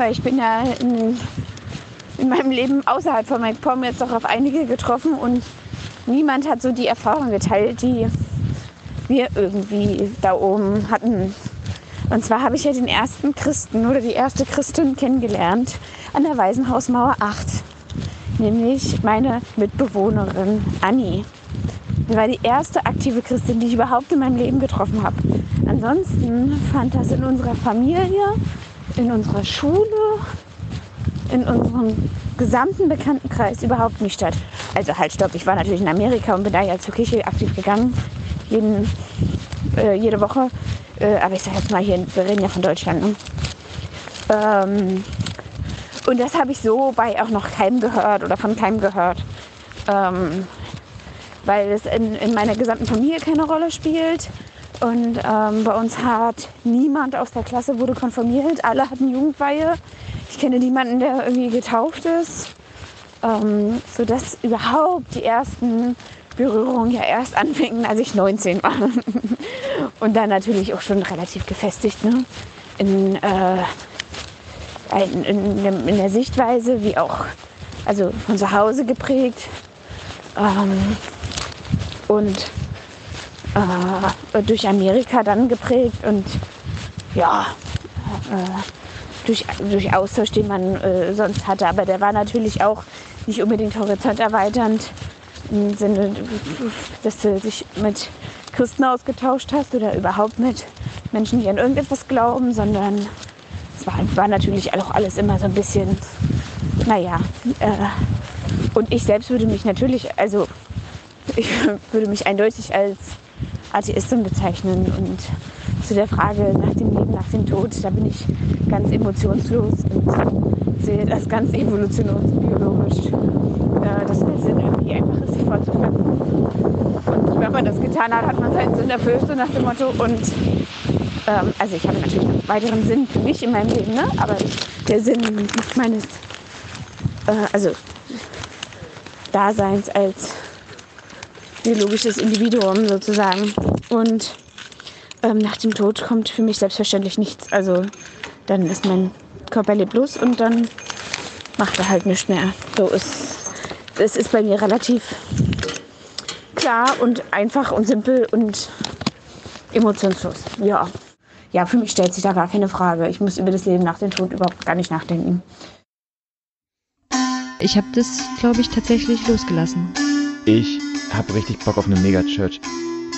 weil ich bin ja in, in meinem Leben außerhalb von MacPom jetzt auch auf einige getroffen und niemand hat so die Erfahrung geteilt, die wir irgendwie da oben hatten. Und zwar habe ich ja den ersten Christen oder die erste Christin kennengelernt an der Waisenhausmauer 8, nämlich meine Mitbewohnerin Annie. Sie war die erste aktive Christin, die ich überhaupt in meinem Leben getroffen habe. Ansonsten fand das in unserer Familie, in unserer Schule, in unserem gesamten Bekanntenkreis überhaupt nicht statt. Also halt, stopp, ich war natürlich in Amerika und bin da ja zur Kirche aktiv gegangen, jeden, äh, jede Woche. Äh, aber ich sage jetzt mal hier, wir reden ja von Deutschland. Ne? Ähm, und das habe ich so bei auch noch keinem gehört oder von keinem gehört. Ähm, weil es in, in meiner gesamten Familie keine Rolle spielt. Und ähm, bei uns hat niemand aus der Klasse wurde konfirmiert. Alle hatten Jugendweihe. Ich kenne niemanden, der irgendwie getauft ist. Ähm, sodass überhaupt die ersten Berührungen ja erst anfingen, als ich 19 war. Und dann natürlich auch schon relativ gefestigt ne? in, äh, in, in, in, der Sichtweise, wie auch also von zu Hause geprägt. Ähm, und äh, durch Amerika dann geprägt und ja, äh, durch, durch Austausch, den man äh, sonst hatte. Aber der war natürlich auch nicht unbedingt horizonterweiternd im Sinne, dass du dich mit Christen ausgetauscht hast oder überhaupt mit Menschen, die an irgendetwas glauben, sondern es war, war natürlich auch alles immer so ein bisschen, naja. Äh, und ich selbst würde mich natürlich, also ich würde mich eindeutig als Atheistin bezeichnen und zu der Frage nach dem Leben, nach dem Tod, da bin ich ganz emotionslos und sehe das ganz evolutionsbiologisch, äh, dass der Sinn irgendwie einfach ist, sich fortzuführen. Und wenn man das getan hat, hat man seinen Sinn erfüllt, so nach dem Motto. Und ähm, also ich habe natürlich einen weiteren Sinn für mich in meinem Leben, ne? aber der Sinn meines, äh, also Daseins als biologisches Individuum sozusagen. Und ähm, nach dem Tod kommt für mich selbstverständlich nichts. Also dann ist mein Körper leblos und dann macht er halt nichts mehr. So ist es ist bei mir relativ klar und einfach und simpel und emotionslos. Ja. Ja, für mich stellt sich da gar keine Frage. Ich muss über das Leben nach dem Tod überhaupt gar nicht nachdenken. Ich habe das, glaube ich, tatsächlich losgelassen. Ich habe richtig Bock auf eine Megachurch.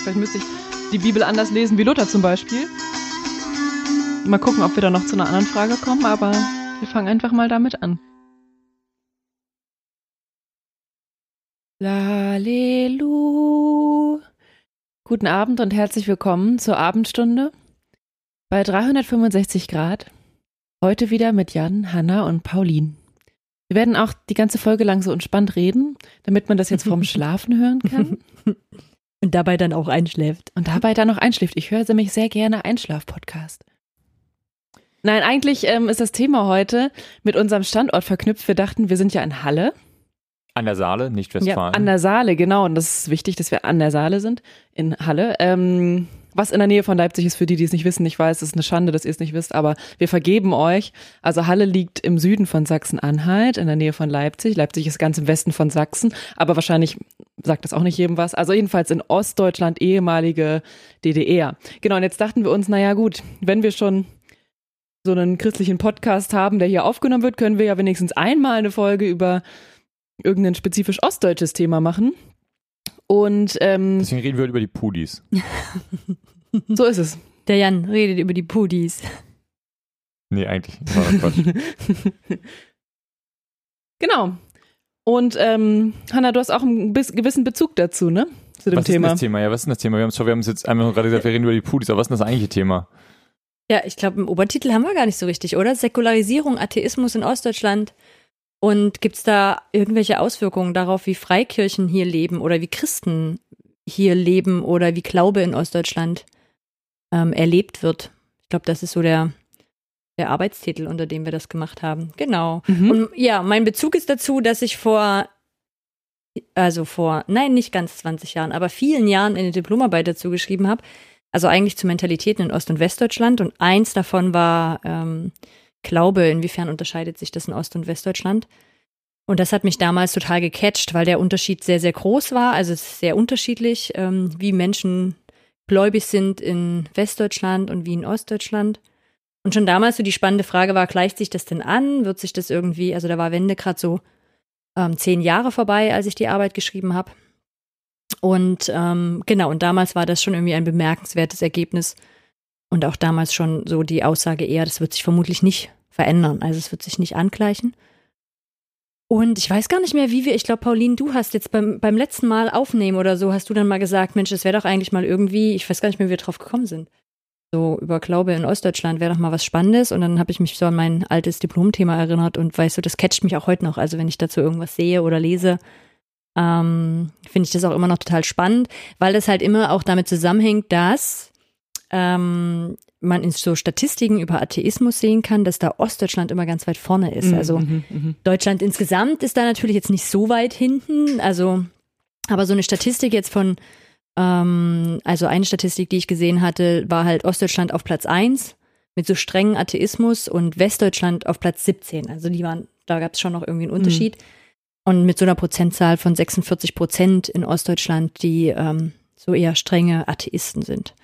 Vielleicht müsste ich die Bibel anders lesen wie Luther zum Beispiel. Mal gucken, ob wir da noch zu einer anderen Frage kommen, aber wir fangen einfach mal damit an. Lalelu. Guten Abend und herzlich willkommen zur Abendstunde bei 365 Grad. Heute wieder mit Jan, Hanna und Pauline. Wir werden auch die ganze Folge lang so entspannt reden, damit man das jetzt vorm Schlafen hören kann. Und dabei dann auch einschläft. Und dabei dann auch einschläft. Ich höre nämlich sehr gerne Einschlaf-Podcast. Nein, eigentlich ähm, ist das Thema heute mit unserem Standort verknüpft. Wir dachten, wir sind ja in Halle. An der Saale, nicht Westfalen. Ja, an der Saale, genau. Und das ist wichtig, dass wir an der Saale sind, in Halle. Ähm, was in der Nähe von Leipzig ist, für die, die es nicht wissen. Ich weiß, es ist eine Schande, dass ihr es nicht wisst, aber wir vergeben euch. Also Halle liegt im Süden von Sachsen-Anhalt, in der Nähe von Leipzig. Leipzig ist ganz im Westen von Sachsen, aber wahrscheinlich sagt das auch nicht jedem was. Also jedenfalls in Ostdeutschland, ehemalige DDR. Genau, und jetzt dachten wir uns, naja gut, wenn wir schon so einen christlichen Podcast haben, der hier aufgenommen wird, können wir ja wenigstens einmal eine Folge über irgendein spezifisch ostdeutsches Thema machen. Und ähm, deswegen reden wir heute über die Pudis. so ist es. Der Jan redet über die Pudis. Nee, eigentlich. War Quatsch. genau. Und ähm, Hanna, du hast auch einen gewissen Bezug dazu, ne? Zu dem was Thema. Was ist das Thema? Ja, was ist das Thema? Wir haben es wir haben jetzt einmal gerade gesagt, wir reden über die Pudis, aber was ist denn das eigentliche Thema? Ja, ich glaube, im Obertitel haben wir gar nicht so richtig, oder? Säkularisierung, Atheismus in Ostdeutschland. Und gibt es da irgendwelche Auswirkungen darauf, wie Freikirchen hier leben oder wie Christen hier leben oder wie Glaube in Ostdeutschland ähm, erlebt wird? Ich glaube, das ist so der, der Arbeitstitel, unter dem wir das gemacht haben. Genau. Mhm. Und ja, mein Bezug ist dazu, dass ich vor, also vor, nein, nicht ganz 20 Jahren, aber vielen Jahren eine Diplomarbeit dazu geschrieben habe. Also eigentlich zu Mentalitäten in Ost- und Westdeutschland. Und eins davon war ähm, Glaube, inwiefern unterscheidet sich das in Ost- und Westdeutschland. Und das hat mich damals total gecatcht, weil der Unterschied sehr, sehr groß war. Also es ist sehr unterschiedlich, ähm, wie Menschen gläubig sind in Westdeutschland und wie in Ostdeutschland. Und schon damals so die spannende Frage war, gleicht sich das denn an? Wird sich das irgendwie, also da war Wende gerade so ähm, zehn Jahre vorbei, als ich die Arbeit geschrieben habe. Und ähm, genau, und damals war das schon irgendwie ein bemerkenswertes Ergebnis. Und auch damals schon so die Aussage eher, das wird sich vermutlich nicht verändern. Also es wird sich nicht angleichen. Und ich weiß gar nicht mehr, wie wir, ich glaube, Pauline, du hast jetzt beim, beim letzten Mal aufnehmen oder so, hast du dann mal gesagt, Mensch, es wäre doch eigentlich mal irgendwie, ich weiß gar nicht mehr, wie wir drauf gekommen sind. So über Glaube in Ostdeutschland wäre doch mal was Spannendes. Und dann habe ich mich so an mein altes Diplomthema erinnert und weißt du, das catcht mich auch heute noch. Also wenn ich dazu irgendwas sehe oder lese, ähm, finde ich das auch immer noch total spannend, weil das halt immer auch damit zusammenhängt, dass ähm, man in so Statistiken über Atheismus sehen kann, dass da Ostdeutschland immer ganz weit vorne ist. Mhm, Also mhm, mhm. Deutschland insgesamt ist da natürlich jetzt nicht so weit hinten. Also, aber so eine Statistik jetzt von, ähm, also eine Statistik, die ich gesehen hatte, war halt Ostdeutschland auf Platz 1 mit so strengen Atheismus und Westdeutschland auf Platz 17. Also die waren, da gab es schon noch irgendwie einen Unterschied. Und mit so einer Prozentzahl von 46 Prozent in Ostdeutschland, die ähm, so eher strenge Atheisten sind.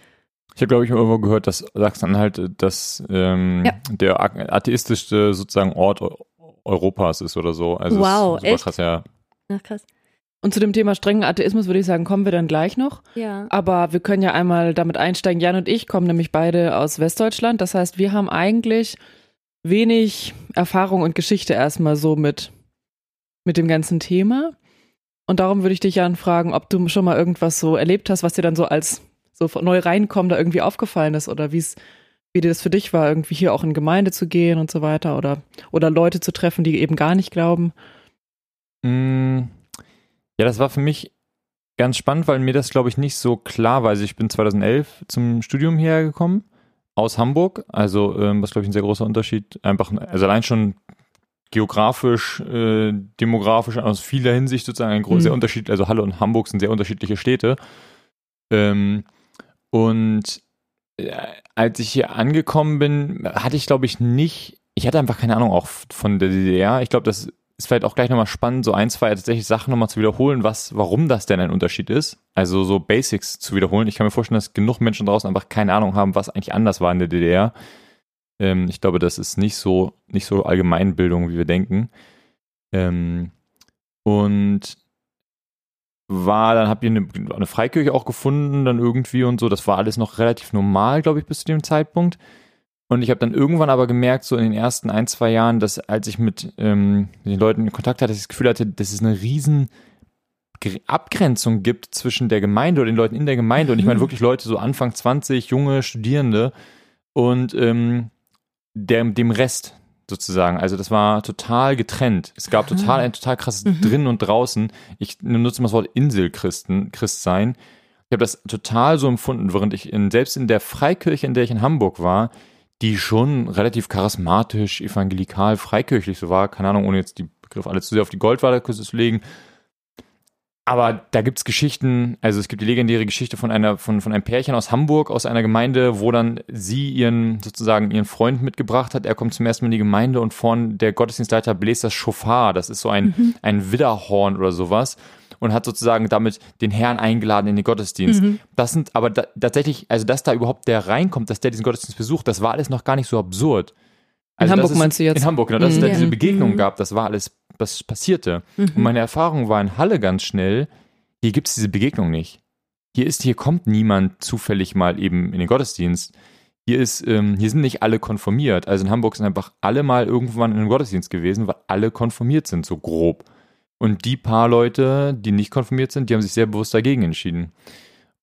Ich habe, glaube ich, irgendwo gehört, dass Sachsen-Anhalt das ähm, Ja. der atheistischste sozusagen Ort Eu- Europas ist oder so. Also Wow, echt? krass, ja. Ach krass. Und zu dem Thema strengen Atheismus würde ich sagen, kommen wir dann gleich noch. Ja. Aber wir können ja einmal damit einsteigen. Jan und ich kommen nämlich beide aus Westdeutschland. Das heißt, wir haben eigentlich wenig Erfahrung und Geschichte erstmal so mit, mit dem ganzen Thema. Und darum würde ich dich, Jan, fragen, ob du schon mal irgendwas so erlebt hast, was dir dann so als so neu reinkommen da irgendwie aufgefallen ist oder wie es wie das für dich war, irgendwie hier auch in Gemeinde zu gehen und so weiter oder, oder Leute zu treffen, die eben gar nicht glauben. Mm, Ja, das war für mich ganz spannend, weil mir das, glaube ich, nicht so klar war. Also ich bin 2011 zum Studium hierher gekommen, aus Hamburg. Also ähm, was, glaube ich, ein sehr großer Unterschied. Einfach, also allein schon geografisch, äh, demografisch, aus vieler Hinsicht sozusagen ein großer Mhm. Unterschied. Also Halle und Hamburg sind sehr unterschiedliche Städte. Ähm, und äh, als ich hier angekommen bin, hatte ich, glaube ich, nicht, ich hatte einfach keine Ahnung auch von der DDR. Ich glaube, das ist vielleicht auch gleich nochmal spannend, so ein, zwei tatsächlich Sachen nochmal zu wiederholen, was, warum das denn ein Unterschied ist. Also so Basics zu wiederholen. Ich kann mir vorstellen, dass genug Menschen draußen einfach keine Ahnung haben, was eigentlich anders war in der DDR. Ähm, ich glaube, das ist nicht so, nicht so Allgemeinbildung, wie wir denken. Ähm, und war, dann habt ihr eine, eine Freikirche auch gefunden, dann irgendwie und so. Das war alles noch relativ normal, glaube ich, bis zu dem Zeitpunkt. Und ich habe dann irgendwann aber gemerkt, so in den ersten ein, zwei Jahren, dass als ich mit, ähm, mit den Leuten in Kontakt hatte, dass ich das Gefühl hatte, dass es eine riesen Gre- Abgrenzung gibt zwischen der Gemeinde oder den Leuten in der Gemeinde. Und ich meine wirklich Leute so Anfang 20, junge Studierende und ähm, der, dem Rest sozusagen. Also das war total getrennt. Es gab total ein total krasses drinnen und draußen. Ich nutze mal das Wort Inselchristen, Christsein. Ich habe das total so empfunden, während ich in, selbst in der Freikirche, in der ich in Hamburg war, die schon relativ charismatisch, evangelikal, freikirchlich so war, keine Ahnung, ohne jetzt die Begriffe alle zu sehr auf die Goldwaderküste zu legen. Aber da gibt's Geschichten, also es gibt die legendäre Geschichte von einer, von, von einem Pärchen aus Hamburg, aus einer Gemeinde, wo dann sie ihren, sozusagen ihren Freund mitgebracht hat. Er kommt zum ersten Mal in die Gemeinde und vorn der Gottesdienstleiter bläst das Schofar. Das ist so ein, ein Widderhorn oder sowas. Und hat sozusagen damit den Herrn eingeladen in den Gottesdienst. Das sind aber da, tatsächlich, also dass da überhaupt der reinkommt, dass der diesen Gottesdienst besucht, das war alles noch gar nicht so absurd. Also Hamburg das ist, meinst du jetzt? In Hamburg, genau, dass es Mhm. da Ja. diese Begegnung Mhm. gab, das war alles, was passierte. Und meine Erfahrung war in Halle ganz schnell, hier gibt es diese Begegnung nicht. Hier ist, hier kommt niemand zufällig mal eben in den Gottesdienst. Hier ist, ähm, hier sind nicht alle konformiert. Also in Hamburg sind einfach alle mal irgendwann in den Gottesdienst gewesen, weil alle konformiert sind, so grob. Und die paar Leute, die nicht konformiert sind, die haben sich sehr bewusst dagegen entschieden.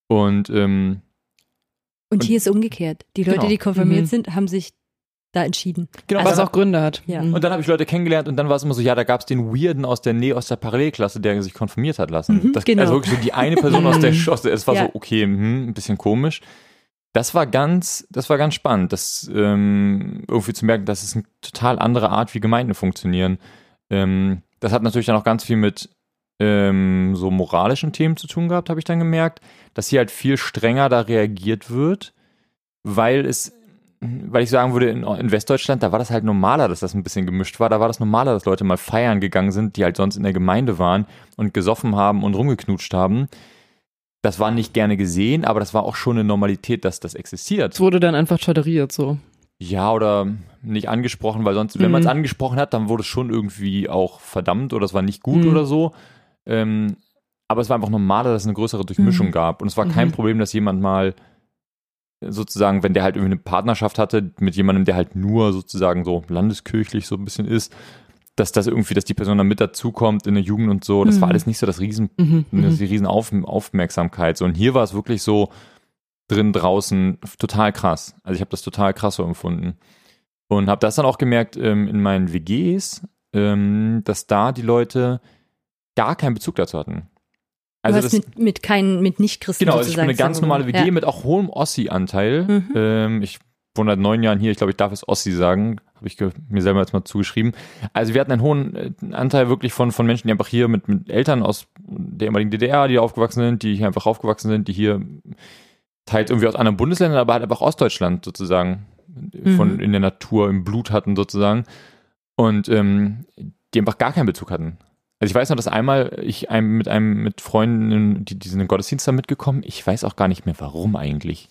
Und ähm, Und Und- hier ist umgekehrt. Die Leute, Genau. die konfirmiert Mhm. sind, haben sich da entschieden. genau, Also- Was auch Gründe hat. Ja. Mhm. Und dann habe ich Leute kennengelernt und dann war es immer so, ja, da gab es den Weirden aus der Nähe, aus der Parallelklasse, der sich konfirmiert hat lassen. Mhm, das, genau. Also wirklich so die eine Person aus der, aus der es war Ja. so, okay, hm, ein bisschen komisch. Das war ganz, das war ganz spannend, das ähm, irgendwie zu merken, dass es eine total andere Art, wie Gemeinden funktionieren. Ähm, das hat natürlich dann auch ganz viel mit ähm, so moralischen Themen zu tun gehabt, habe ich dann gemerkt, dass hier halt viel strenger da reagiert wird, weil es weil ich sagen würde, in, in Westdeutschland, da war das halt normaler, dass das ein bisschen gemischt war. Da war das normaler, dass Leute mal feiern gegangen sind, die halt sonst in der Gemeinde waren und gesoffen haben und rumgeknutscht haben. Das war nicht gerne gesehen, aber das war auch schon eine Normalität, dass das existiert. Es wurde dann einfach toleriert so. Ja, oder nicht angesprochen, weil sonst, wenn Mhm. man es angesprochen hat, dann wurde es schon irgendwie auch verdammt oder es war nicht gut Mhm. oder so. Ähm, aber es war einfach normaler, dass es eine größere Durchmischung Mhm. gab. Und es war kein Mhm. Problem, dass jemand mal sozusagen, wenn der halt irgendwie eine Partnerschaft hatte mit jemandem, der halt nur sozusagen so landeskirchlich so ein bisschen ist, dass das irgendwie, dass die Person dann mit dazukommt in der Jugend und so. Das war Mhm. alles nicht so das Riesen, Mhm. das ist Mhm. die riesen Auf, Aufmerksamkeit. So, und hier war es wirklich so drin, draußen, total krass. Also ich habe das total krass so empfunden. Und habe das dann auch gemerkt ähm, in meinen WGs, ähm, dass da die Leute gar keinen Bezug dazu hatten. Also du hast das, mit, mit keinen, mit Nicht-Christen genau, also ich bin eine ganz normale WG Ja. mit auch hohem Ossi-Anteil. Mhm. Ähm, ich wohne seit neun Jahren hier, ich glaube, ich darf es Ossi sagen, habe ich mir selber jetzt mal zugeschrieben. Also wir hatten einen hohen äh, Anteil wirklich von, von Menschen, die einfach hier mit, mit Eltern aus der ehemaligen DDR, die hier aufgewachsen sind, die hier einfach aufgewachsen sind, die hier teils irgendwie aus anderen Bundesländern, aber halt einfach Ostdeutschland sozusagen von Mhm. in der Natur, im Blut hatten sozusagen. Und ähm, die einfach gar keinen Bezug hatten. Also ich weiß noch, dass einmal ich einem, mit einem mit Freunden, die, die sind in den Gottesdienst da mitgekommen. Ich weiß auch gar nicht mehr, warum eigentlich.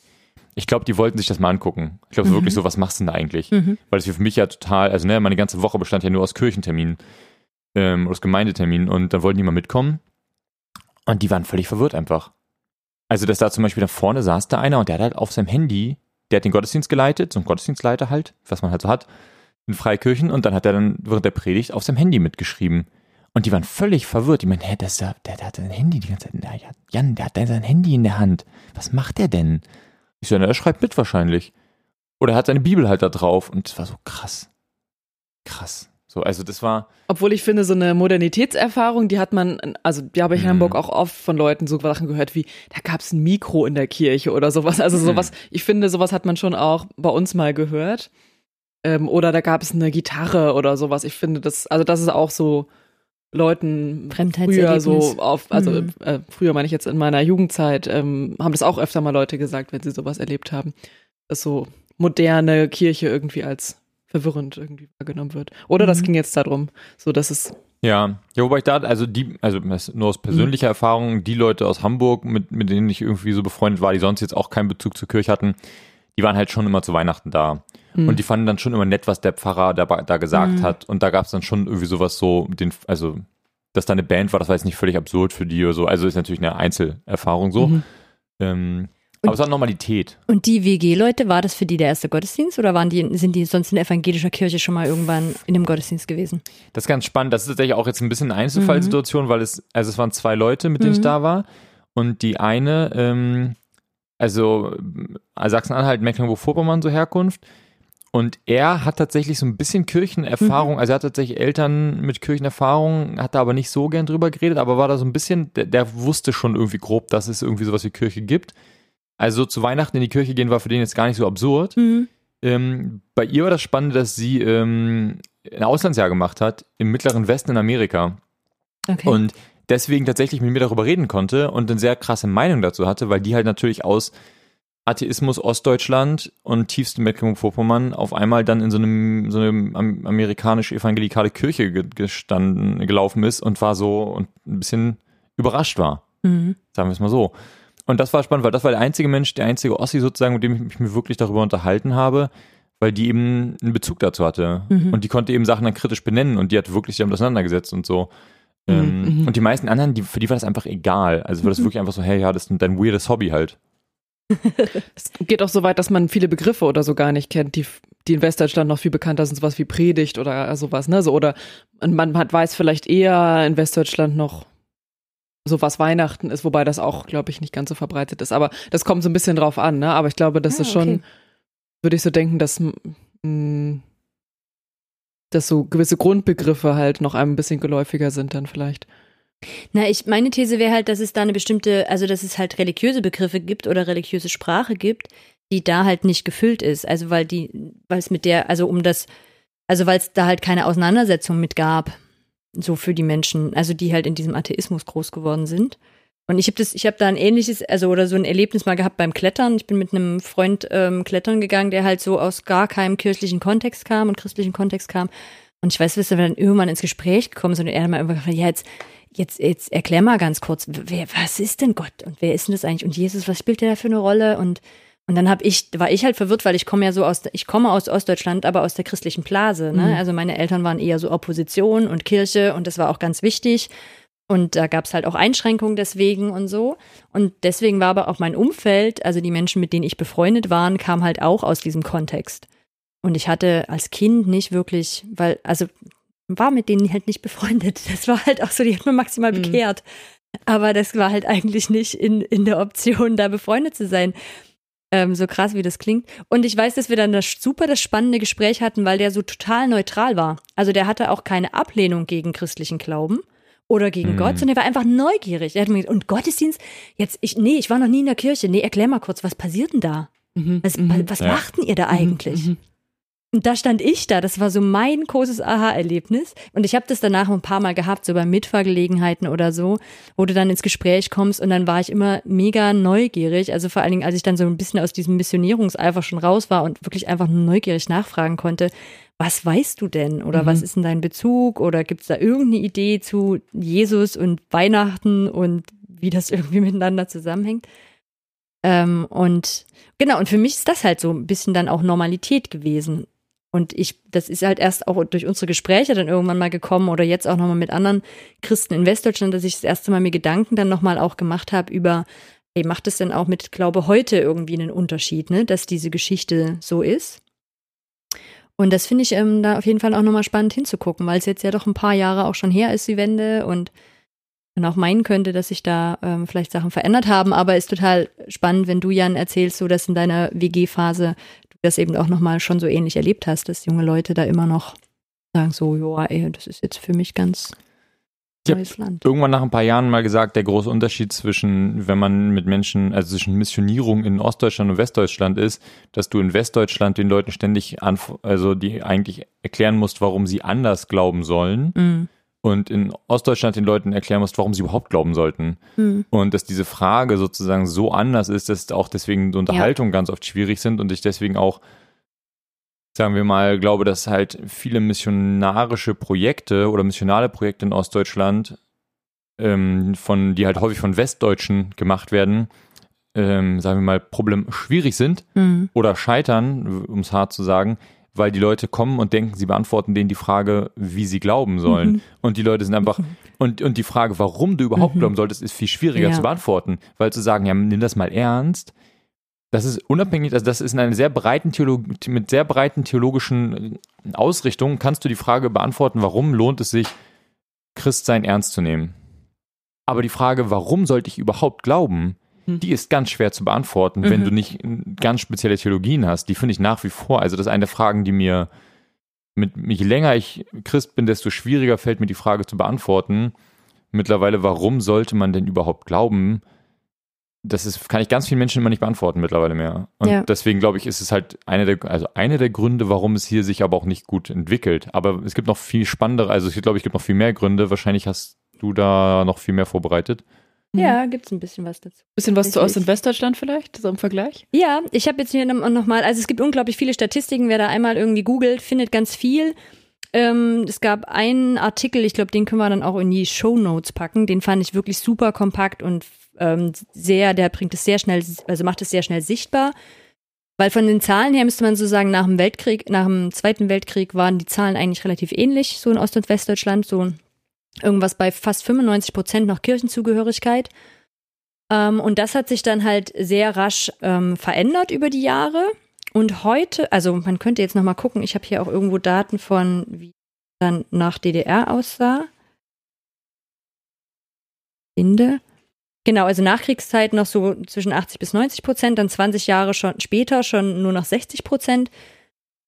Ich glaube, die wollten sich das mal angucken. Ich glaube Mhm. wirklich so, was machst du denn da eigentlich? Mhm. Weil das für mich ja total, also ne, meine ganze Woche bestand ja nur aus Kirchenterminen, ähm, aus Gemeindeterminen und dann wollten die mal mitkommen und die waren völlig verwirrt einfach. Also, dass da zum Beispiel da vorne saß da einer und der hat halt auf seinem Handy, der hat den Gottesdienst geleitet, so ein Gottesdienstleiter halt, was man halt so hat, in Freikirchen und dann hat er dann während der Predigt auf seinem Handy mitgeschrieben. Und die waren völlig verwirrt. Die meinen, hä, das ja, der, der hat sein Handy die ganze Zeit. Na, ja, Jan, der hat sein Handy in der Hand. Was macht der denn? Ich so, na, er schreibt mit wahrscheinlich. Oder er hat seine Bibel halt da drauf. Und es war so krass. Krass. So, also das war, Obwohl ich finde, so eine Modernitätserfahrung, die hat man, also die habe ich in Mhm. Hamburg auch oft von Leuten so Sachen gehört wie, da gab es ein Mikro in der Kirche oder sowas. Also Mhm. sowas, ich finde, sowas hat man schon auch bei uns mal gehört. Ähm, oder da gab es eine Gitarre oder sowas. Ich finde das, also das ist auch so Leuten früher so auf, also Mhm. äh, früher meine ich jetzt in meiner Jugendzeit, ähm, haben das auch öfter mal Leute gesagt, wenn sie sowas erlebt haben, dass so moderne Kirche irgendwie als verwirrend irgendwie wahrgenommen wird. Oder das Mhm. ging jetzt darum, so dass es ja. Ja, wobei ich da, also die, also das nur aus persönlicher Erfahrung, die Leute aus Hamburg, mit, mit denen ich irgendwie so befreundet war, die sonst jetzt auch keinen Bezug zur Kirche hatten, die waren halt schon immer zu Weihnachten da. Mhm. Und die fanden dann schon immer nett, was der Pfarrer da, da gesagt Mhm. hat. Und da gab es dann schon irgendwie sowas so, den, also, dass da eine Band war, das war jetzt nicht völlig absurd für die oder so. Also ist natürlich eine Einzelerfahrung so. Mhm. Ähm, Und- aber es war Normalität. Und die WG-Leute, war das für die der erste Gottesdienst oder waren die, sind die sonst in evangelischer Kirche schon mal irgendwann in einem Gottesdienst gewesen? Das ist ganz spannend. Das ist tatsächlich auch jetzt ein bisschen eine Einzelfallsituation, weil es, also es waren zwei Leute, mit denen ich Mhm. da war. Und die eine, ähm, also äh, Sachsen-Anhalt, Mecklenburg-Vorpommern, so Herkunft. Und er hat tatsächlich so ein bisschen Kirchenerfahrung, also er hat tatsächlich Eltern mit Kirchenerfahrung, hat da aber nicht so gern drüber geredet, aber war da so ein bisschen, der, der wusste schon irgendwie grob, dass es irgendwie sowas wie Kirche gibt. Also so zu Weihnachten in die Kirche gehen war für den jetzt gar nicht so absurd. Mhm. Ähm, bei ihr war das Spannende, dass sie ähm, ein Auslandsjahr gemacht hat im mittleren Westen in Amerika Okay. und deswegen tatsächlich mit mir darüber reden konnte und eine sehr krasse Meinung dazu hatte, weil die halt natürlich aus Atheismus Ostdeutschland und tiefsten Mecklenburg-Vorpommern auf einmal dann in so einem so einem am- amerikanisch-evangelikale Kirche ge gestanden gelaufen ist und war so und ein bisschen überrascht war. mhm. Sagen wir es mal so. Und das war spannend, weil das war der einzige Mensch, der einzige Ossi sozusagen, mit dem ich mich mir wirklich darüber unterhalten habe, weil die eben einen Bezug dazu hatte. Mhm. Und die konnte eben Sachen dann kritisch benennen und die hat wirklich sich damit auseinandergesetzt und so. Mhm, Ähm, mhm. Und die meisten anderen, die, für die war das einfach egal. Also war das wirklich einfach so, hey, ja, das ist dein weirdes Hobby halt. Es geht auch so weit, dass man viele Begriffe oder so gar nicht kennt, die, die in Westdeutschland noch viel bekannter sind, sowas wie Predigt oder sowas, ne? So, oder man hat, weiß vielleicht eher in Westdeutschland noch so was Weihnachten ist, wobei das auch, glaube ich, nicht ganz so verbreitet ist. Aber das kommt so ein bisschen drauf an, ne? Aber ich glaube, das Ah, ist schon, okay. würde ich so denken, dass, mh, dass so gewisse Grundbegriffe halt noch ein bisschen geläufiger sind dann vielleicht. Na, ich, meine These wäre halt, dass es da eine bestimmte, also dass es halt religiöse Begriffe gibt oder religiöse Sprache gibt, die da halt nicht gefüllt ist. Also weil die, weil es mit der, also um das, also weil es da halt keine Auseinandersetzung mit gab, so für die Menschen, also die halt in diesem Atheismus groß geworden sind. Und ich habe das, ich habe da ein ähnliches, also oder so ein Erlebnis mal gehabt beim Klettern. Ich bin mit einem Freund ähm, klettern gegangen, der halt so aus gar keinem kirchlichen Kontext kam und christlichen Kontext kam. Und ich weiß, dass wir dann irgendwann ins Gespräch gekommen sind und er hat mal irgendwann gefragt, ja, jetzt, jetzt, jetzt erklär mal ganz kurz, wer, was ist denn Gott und wer ist denn das eigentlich? Und Jesus, was spielt der da für eine Rolle? Und und dann habe ich, war ich halt verwirrt, weil ich komme ja so aus, ich komme aus Ostdeutschland, aber aus der christlichen Blase. Ne? Mhm. Also meine Eltern waren eher so Opposition und Kirche und das war auch ganz wichtig. Und da gab es halt auch Einschränkungen deswegen und so. Und deswegen war aber auch mein Umfeld, also die Menschen, mit denen ich befreundet waren, kam halt auch aus diesem Kontext. Und ich hatte als Kind nicht wirklich, weil, also war mit denen halt nicht befreundet. Das war halt auch so, die hat mir maximal Mhm. bekehrt. Aber das war halt eigentlich nicht in, in der Option, da befreundet zu sein. Ähm, so krass, wie das klingt. Und ich weiß, dass wir dann das super das spannende Gespräch hatten, weil der so total neutral war. Also der hatte auch keine Ablehnung gegen christlichen Glauben oder gegen Mhm. Gott, sondern er war einfach neugierig. Er hat mir gesagt, und Gottesdienst, jetzt, ich, nee, ich war noch nie in der Kirche. Nee, erklär mal kurz, was passiert denn da? Mhm. Was, Mhm. was Ja. macht denn ihr da eigentlich? Und da stand ich da, das war so mein großes Aha-Erlebnis. Und ich habe das danach ein paar Mal gehabt, so bei Mitfahrgelegenheiten oder so, wo du dann ins Gespräch kommst und dann war ich immer mega neugierig. Also vor allen Dingen, als ich dann so ein bisschen aus diesem Missionierungseifer schon raus war und wirklich einfach neugierig nachfragen konnte, was weißt du denn? Oder Mhm. was ist denn dein Bezug? Oder gibt es da irgendeine Idee zu Jesus und Weihnachten und wie das irgendwie miteinander zusammenhängt? Ähm, und genau, und für mich ist das halt so ein bisschen dann auch Normalität gewesen. Und ich, das ist halt erst auch durch unsere Gespräche dann irgendwann mal gekommen oder jetzt auch nochmal mit anderen Christen in Westdeutschland, dass ich das erste Mal mir Gedanken dann nochmal auch gemacht habe über, ey, macht es denn auch mit Glaube heute irgendwie einen Unterschied, ne, dass diese Geschichte so ist? Und das finde ich ähm, da auf jeden Fall auch nochmal spannend hinzugucken, weil es jetzt ja doch ein paar Jahre auch schon her ist, die Wende und man auch meinen könnte, dass sich da ähm, vielleicht Sachen verändert haben, aber ist total spannend, wenn du, Jan, erzählst, so dass in deiner WG-Phase das eben auch nochmal schon so ähnlich erlebt hast, dass junge Leute da immer noch sagen so, ja, ey, das ist jetzt für mich ganz Ja. neues Land. irgendwann nach ein paar Jahren mal gesagt, der große Unterschied zwischen, wenn man mit Menschen, also zwischen Missionierung in Ostdeutschland und Westdeutschland ist, dass du in Westdeutschland den Leuten ständig, also die eigentlich erklären musst, warum sie anders glauben sollen Mhm. Und in Ostdeutschland den Leuten erklären musst, warum sie überhaupt glauben sollten. Mhm. Und dass diese Frage sozusagen so anders ist, dass auch deswegen die Unterhaltungen ganz oft schwierig sind und ich deswegen auch, sagen wir mal, glaube, dass halt viele missionarische Projekte oder missionale Projekte in Ostdeutschland, ähm, von, die halt häufig von Westdeutschen gemacht werden, ähm, sagen wir mal, problem schwierig sind Mhm. oder scheitern, um es hart zu sagen, weil die Leute kommen und denken, sie beantworten denen die Frage, wie sie glauben sollen. Mhm. Und die Leute sind einfach, und, und die Frage, warum du überhaupt Mhm. glauben solltest, ist viel schwieriger Ja. zu beantworten. Weil zu sagen, ja, nimm das mal ernst, das ist unabhängig, also das ist in einer sehr breiten Theolog mit sehr breiten theologischen äh, Ausrichtungen, kannst du die Frage beantworten, warum lohnt es sich, Christsein ernst zu nehmen. Aber die Frage, warum sollte ich überhaupt glauben. Die ist ganz schwer zu beantworten, wenn Mhm. du nicht ganz spezielle Theologien hast. Die finde ich nach wie vor, also das ist eine der Fragen, die mir, mit, je länger ich Christ bin, desto schwieriger fällt mir die Frage zu beantworten. Mittlerweile, warum sollte man denn überhaupt glauben? Das ist, kann ich ganz vielen Menschen immer nicht beantworten mittlerweile mehr. Und Ja. deswegen glaube ich, ist es halt eine der, also eine der Gründe, warum es hier sich aber auch nicht gut entwickelt. Aber es gibt noch viel spannendere, also ich glaube, es gibt noch viel mehr Gründe. Wahrscheinlich hast du da noch viel mehr vorbereitet. Ja, gibt's ein bisschen was dazu. Bisschen was zu Richtig. Ost- und Westdeutschland vielleicht, so im Vergleich? Ja, ich habe jetzt hier nochmal, also es gibt unglaublich viele Statistiken, wer da einmal irgendwie googelt, findet ganz viel. Ähm, es gab einen Artikel, ich glaube, den können wir dann auch in die Show Notes packen. Den fand ich wirklich super kompakt und ähm, sehr, der bringt es sehr schnell, also macht es sehr schnell sichtbar. Weil von den Zahlen her müsste man so sagen, nach dem Weltkrieg, nach dem Zweiten Weltkrieg waren die Zahlen eigentlich relativ ähnlich, so in Ost- und Westdeutschland, so irgendwas bei fast 95 Prozent noch Kirchenzugehörigkeit. Ähm, und das hat sich dann halt sehr rasch ähm, verändert über die Jahre. Und heute, also man könnte jetzt noch mal gucken, ich habe hier auch irgendwo Daten von, wie dann nach DDR aussah. Finde. Genau, also Nachkriegszeit noch so zwischen 80 bis 90 Prozent, dann 20 Jahre schon später schon nur noch 60 Prozent.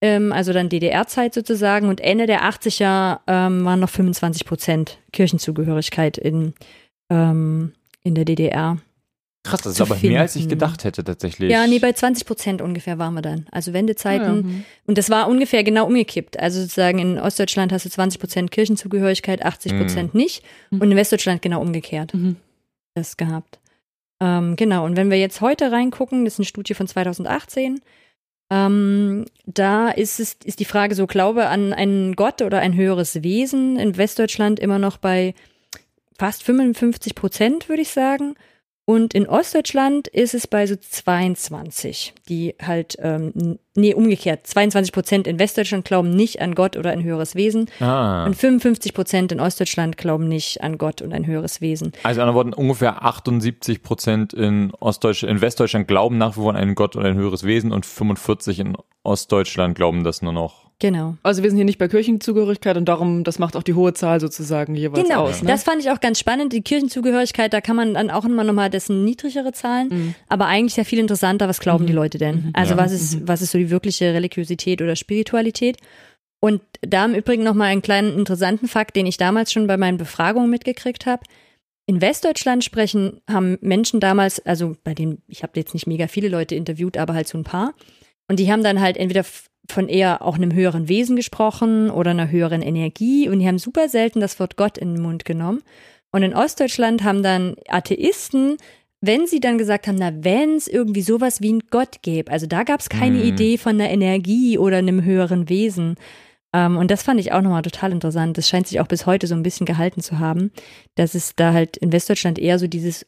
Ähm, also dann DDR-Zeit sozusagen. Und Ende der 80er ähm, waren noch 25 Prozent Kirchenzugehörigkeit in, ähm, in der DDR. Krass, das ist aber mehr, als ich finden. gedacht hätte tatsächlich. Ja, nee, bei 20 Prozent ungefähr waren wir dann. Also Wendezeiten. Mhm. Und das war ungefähr genau umgekippt. Also sozusagen in Ostdeutschland hast du 20 Prozent Kirchenzugehörigkeit, 80 Prozent nicht. Mhm. Und in Westdeutschland genau umgekehrt. Mhm. das gehabt. Ähm, genau, und wenn wir jetzt heute reingucken, das ist eine Studie von 2018, ähm, da ist es ist die Frage so Glaube an einen Gott oder ein höheres Wesen in Westdeutschland immer noch bei fast 55 Prozent, würde ich sagen. Und in Ostdeutschland ist es bei so 22, die halt, ähm, nee, umgekehrt, 22 Prozent in Westdeutschland glauben nicht an Gott oder ein höheres Wesen. Ah. Und 55 Prozent in Ostdeutschland glauben nicht an Gott und ein höheres Wesen. Also in anderen Worten, ungefähr 78 Prozent in Ostdeutschland, in Westdeutschland glauben nach wie vor an einen Gott oder ein höheres Wesen und 45 in Ostdeutschland glauben das nur noch. Genau. Also wir sind hier nicht bei Kirchenzugehörigkeit und darum, das macht auch die hohe Zahl sozusagen jeweils Genau, aus. Ne? das fand ich auch ganz spannend. Die Kirchenzugehörigkeit, da kann man dann auch immer nochmal dessen niedrigere Zahlen, Mhm. aber eigentlich ja viel interessanter, was glauben die Leute denn? Also Ja. was ist, was ist so die wirkliche Religiosität oder Spiritualität? Und da im Übrigen nochmal einen kleinen interessanten Fakt, den ich damals schon bei meinen Befragungen mitgekriegt habe. In Westdeutschland sprechen, haben Menschen damals, also bei denen, ich habe jetzt nicht mega viele Leute interviewt, aber halt so ein paar. Und die haben dann halt entweder von eher auch einem höheren Wesen gesprochen oder einer höheren Energie und die haben super selten das Wort Gott in den Mund genommen. Und in Ostdeutschland haben dann Atheisten, wenn sie dann gesagt haben, na, wenn es irgendwie sowas wie einen Gott gäbe, also da gab es keine Mhm. Idee von einer Energie oder einem höheren Wesen. Ähm, und das fand ich auch nochmal total interessant. Das scheint sich auch bis heute so ein bisschen gehalten zu haben, dass es da halt in Westdeutschland eher so dieses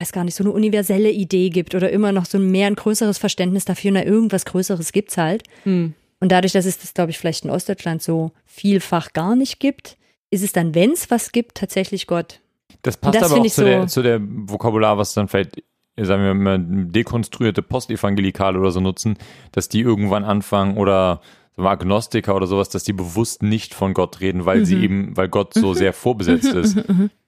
weiß gar nicht, so eine universelle Idee gibt oder immer noch so ein mehr ein größeres Verständnis dafür, na, irgendwas Größeres gibt's halt. Hm. Und dadurch, dass es das, glaube ich, vielleicht in Ostdeutschland so vielfach gar nicht gibt, ist es dann, wenn es was gibt, tatsächlich Gott. Das passt Das aber auch ich zu, der, so- zu der Vokabular, was dann vielleicht, sagen wir mal, dekonstruierte Postevangelikale oder so nutzen, dass die irgendwann anfangen oder Agnostiker oder sowas, dass die bewusst nicht von Gott reden, weil sie eben, weil Gott so sehr vorbesetzt ist.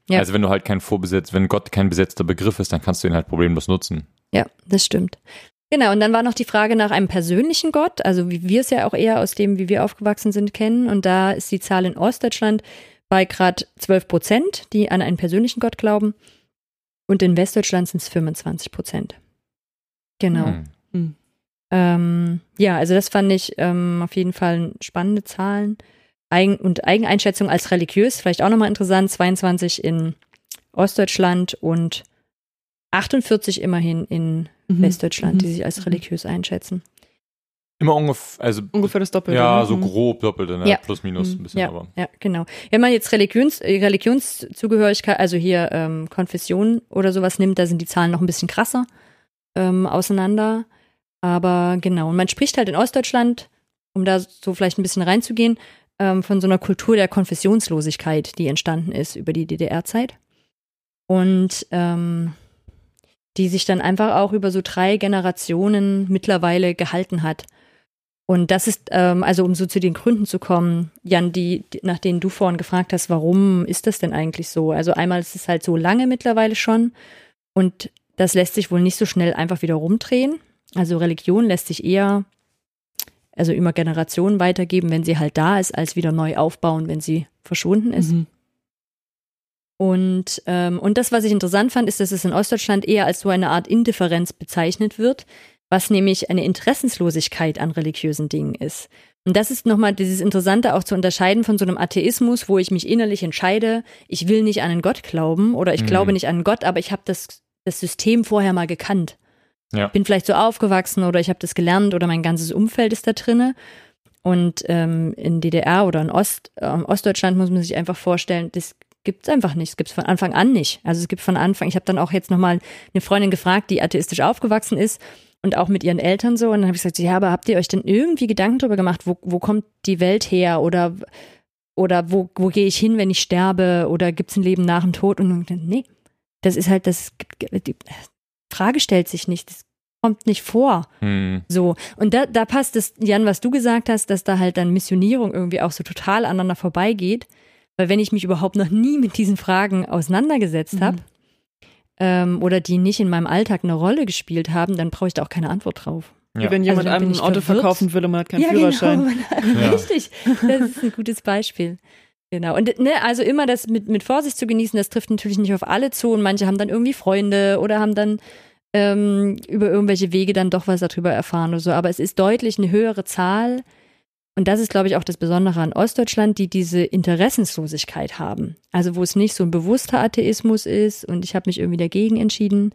Ja. Also wenn du halt kein vorbesetzt, wenn Gott kein besetzter Begriff ist, dann kannst du ihn halt problemlos nutzen. Ja, das stimmt. Genau, und dann war noch die Frage nach einem persönlichen Gott, also wie wir es ja auch eher aus dem, wie wir aufgewachsen sind, kennen. Und da ist die Zahl in Ostdeutschland bei gerade 12 Prozent, die an einen persönlichen Gott glauben. Und in Westdeutschland sind es 25 Prozent. Genau. Hm. Ähm, ja, also das fand ich ähm, auf jeden Fall spannende Zahlen. Eigen und Eigeneinschätzung als religiös, vielleicht auch nochmal interessant, 22 in Ostdeutschland und 48 immerhin in Mhm. Westdeutschland, die Mhm. sich als religiös einschätzen. Immer ungefähr, also Ungefähr das Doppelte. ja, ne? so Mhm. grob doppelte, ne? Ja. plus minus ein bisschen, Ja, aber. ja, genau. Wenn man jetzt Religions, Religionszugehörigkeit, also hier ähm, Konfession oder sowas nimmt, da sind die Zahlen noch ein bisschen krasser ähm, auseinander. Aber genau, und man spricht halt in Ostdeutschland, um da so vielleicht ein bisschen reinzugehen, ähm, von so einer Kultur der Konfessionslosigkeit, die entstanden ist über die DDR-Zeit. Und ähm, die sich dann einfach auch über so drei Generationen mittlerweile gehalten hat. Und das ist, ähm, also um so zu den Gründen zu kommen, Jan, die, nach denen du vorhin gefragt hast, warum ist das denn eigentlich so? Also einmal ist es halt so lange mittlerweile schon und das lässt sich wohl nicht so schnell einfach wieder rumdrehen. Also Religion lässt sich eher, also immer Generationen weitergeben, wenn sie halt da ist, als wieder neu aufbauen, wenn sie verschwunden ist. Mhm. Und, ähm, und das, was ich interessant fand, ist, dass es in Ostdeutschland eher als so eine Art Indifferenz bezeichnet wird, was nämlich eine Interessenslosigkeit an religiösen Dingen ist. Und das ist nochmal dieses Interessante auch zu unterscheiden von so einem Atheismus, wo ich mich innerlich entscheide, ich will nicht an einen Gott glauben oder ich Mhm. glaube nicht an einen Gott, aber ich habe das, das System vorher mal gekannt. Ja. Bin vielleicht so aufgewachsen oder ich habe das gelernt oder mein ganzes Umfeld ist da drinne. Und ähm, in DDR oder in Ost, ähm, Ostdeutschland muss man sich einfach vorstellen, das gibt es einfach nicht. Es gibt es von Anfang an nicht. Also es gibt von Anfang, ich habe dann auch jetzt nochmal eine Freundin gefragt, die atheistisch aufgewachsen ist und auch mit ihren Eltern so. Und dann habe ich gesagt, ja, aber habt ihr euch denn irgendwie Gedanken darüber gemacht, wo, wo kommt die Welt her oder, oder wo, wo gehe ich hin, wenn ich sterbe oder gibt es ein Leben nach dem Tod? Und nee, das ist halt, das die Frage stellt sich nicht. Das kommt nicht vor. Hm. So, und da, da passt es, Jan, was du gesagt hast, dass da halt dann Missionierung irgendwie auch so total aneinander vorbeigeht. Weil wenn ich mich überhaupt noch nie mit diesen Fragen auseinandergesetzt Mhm. habe ähm, oder die nicht in meinem Alltag eine Rolle gespielt haben, dann brauche ich da auch keine Antwort drauf. Wie Ja. wenn jemand Also einem ein Auto verwirrt. verkaufen will und man hat keinen ja, Führerschein. genau. Ja. Richtig. Das ist ein gutes Beispiel. Genau. Und ne, also immer das mit, mit Vorsicht zu genießen, das trifft natürlich nicht auf alle zu und manche haben dann irgendwie Freunde oder haben dann ähm, über irgendwelche Wege dann doch was darüber erfahren oder so. Aber es ist deutlich eine höhere Zahl und das ist, glaube ich, auch das Besondere an Ostdeutschland, die diese Interessenslosigkeit haben. Also wo es nicht so ein bewusster Atheismus ist und ich habe mich irgendwie dagegen entschieden,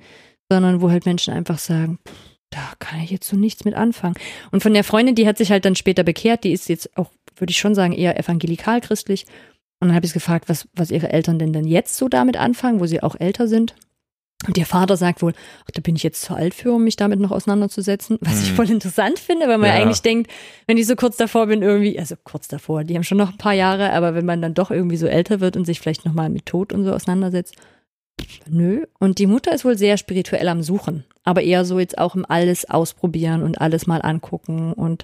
sondern wo halt Menschen einfach sagen, pff, da kann ich jetzt so nichts mit anfangen. Und von der Freundin, die hat sich halt dann später bekehrt, die ist jetzt auch, würde ich schon sagen, eher evangelikal-christlich. Und dann habe ich gefragt, was, was ihre Eltern denn dann jetzt so damit anfangen, wo sie auch älter sind. Und ihr Vater sagt wohl, ach, da bin ich jetzt zu alt für, um mich damit noch auseinanderzusetzen. Was ich Hm. voll interessant finde, weil man Ja. eigentlich denkt, wenn ich so kurz davor bin, irgendwie, also kurz davor, die haben schon noch ein paar Jahre, aber wenn man dann doch irgendwie so älter wird und sich vielleicht nochmal mit Tod und so auseinandersetzt, nö. Und die Mutter ist wohl sehr spirituell am Suchen, aber eher so jetzt auch im alles ausprobieren und alles mal angucken und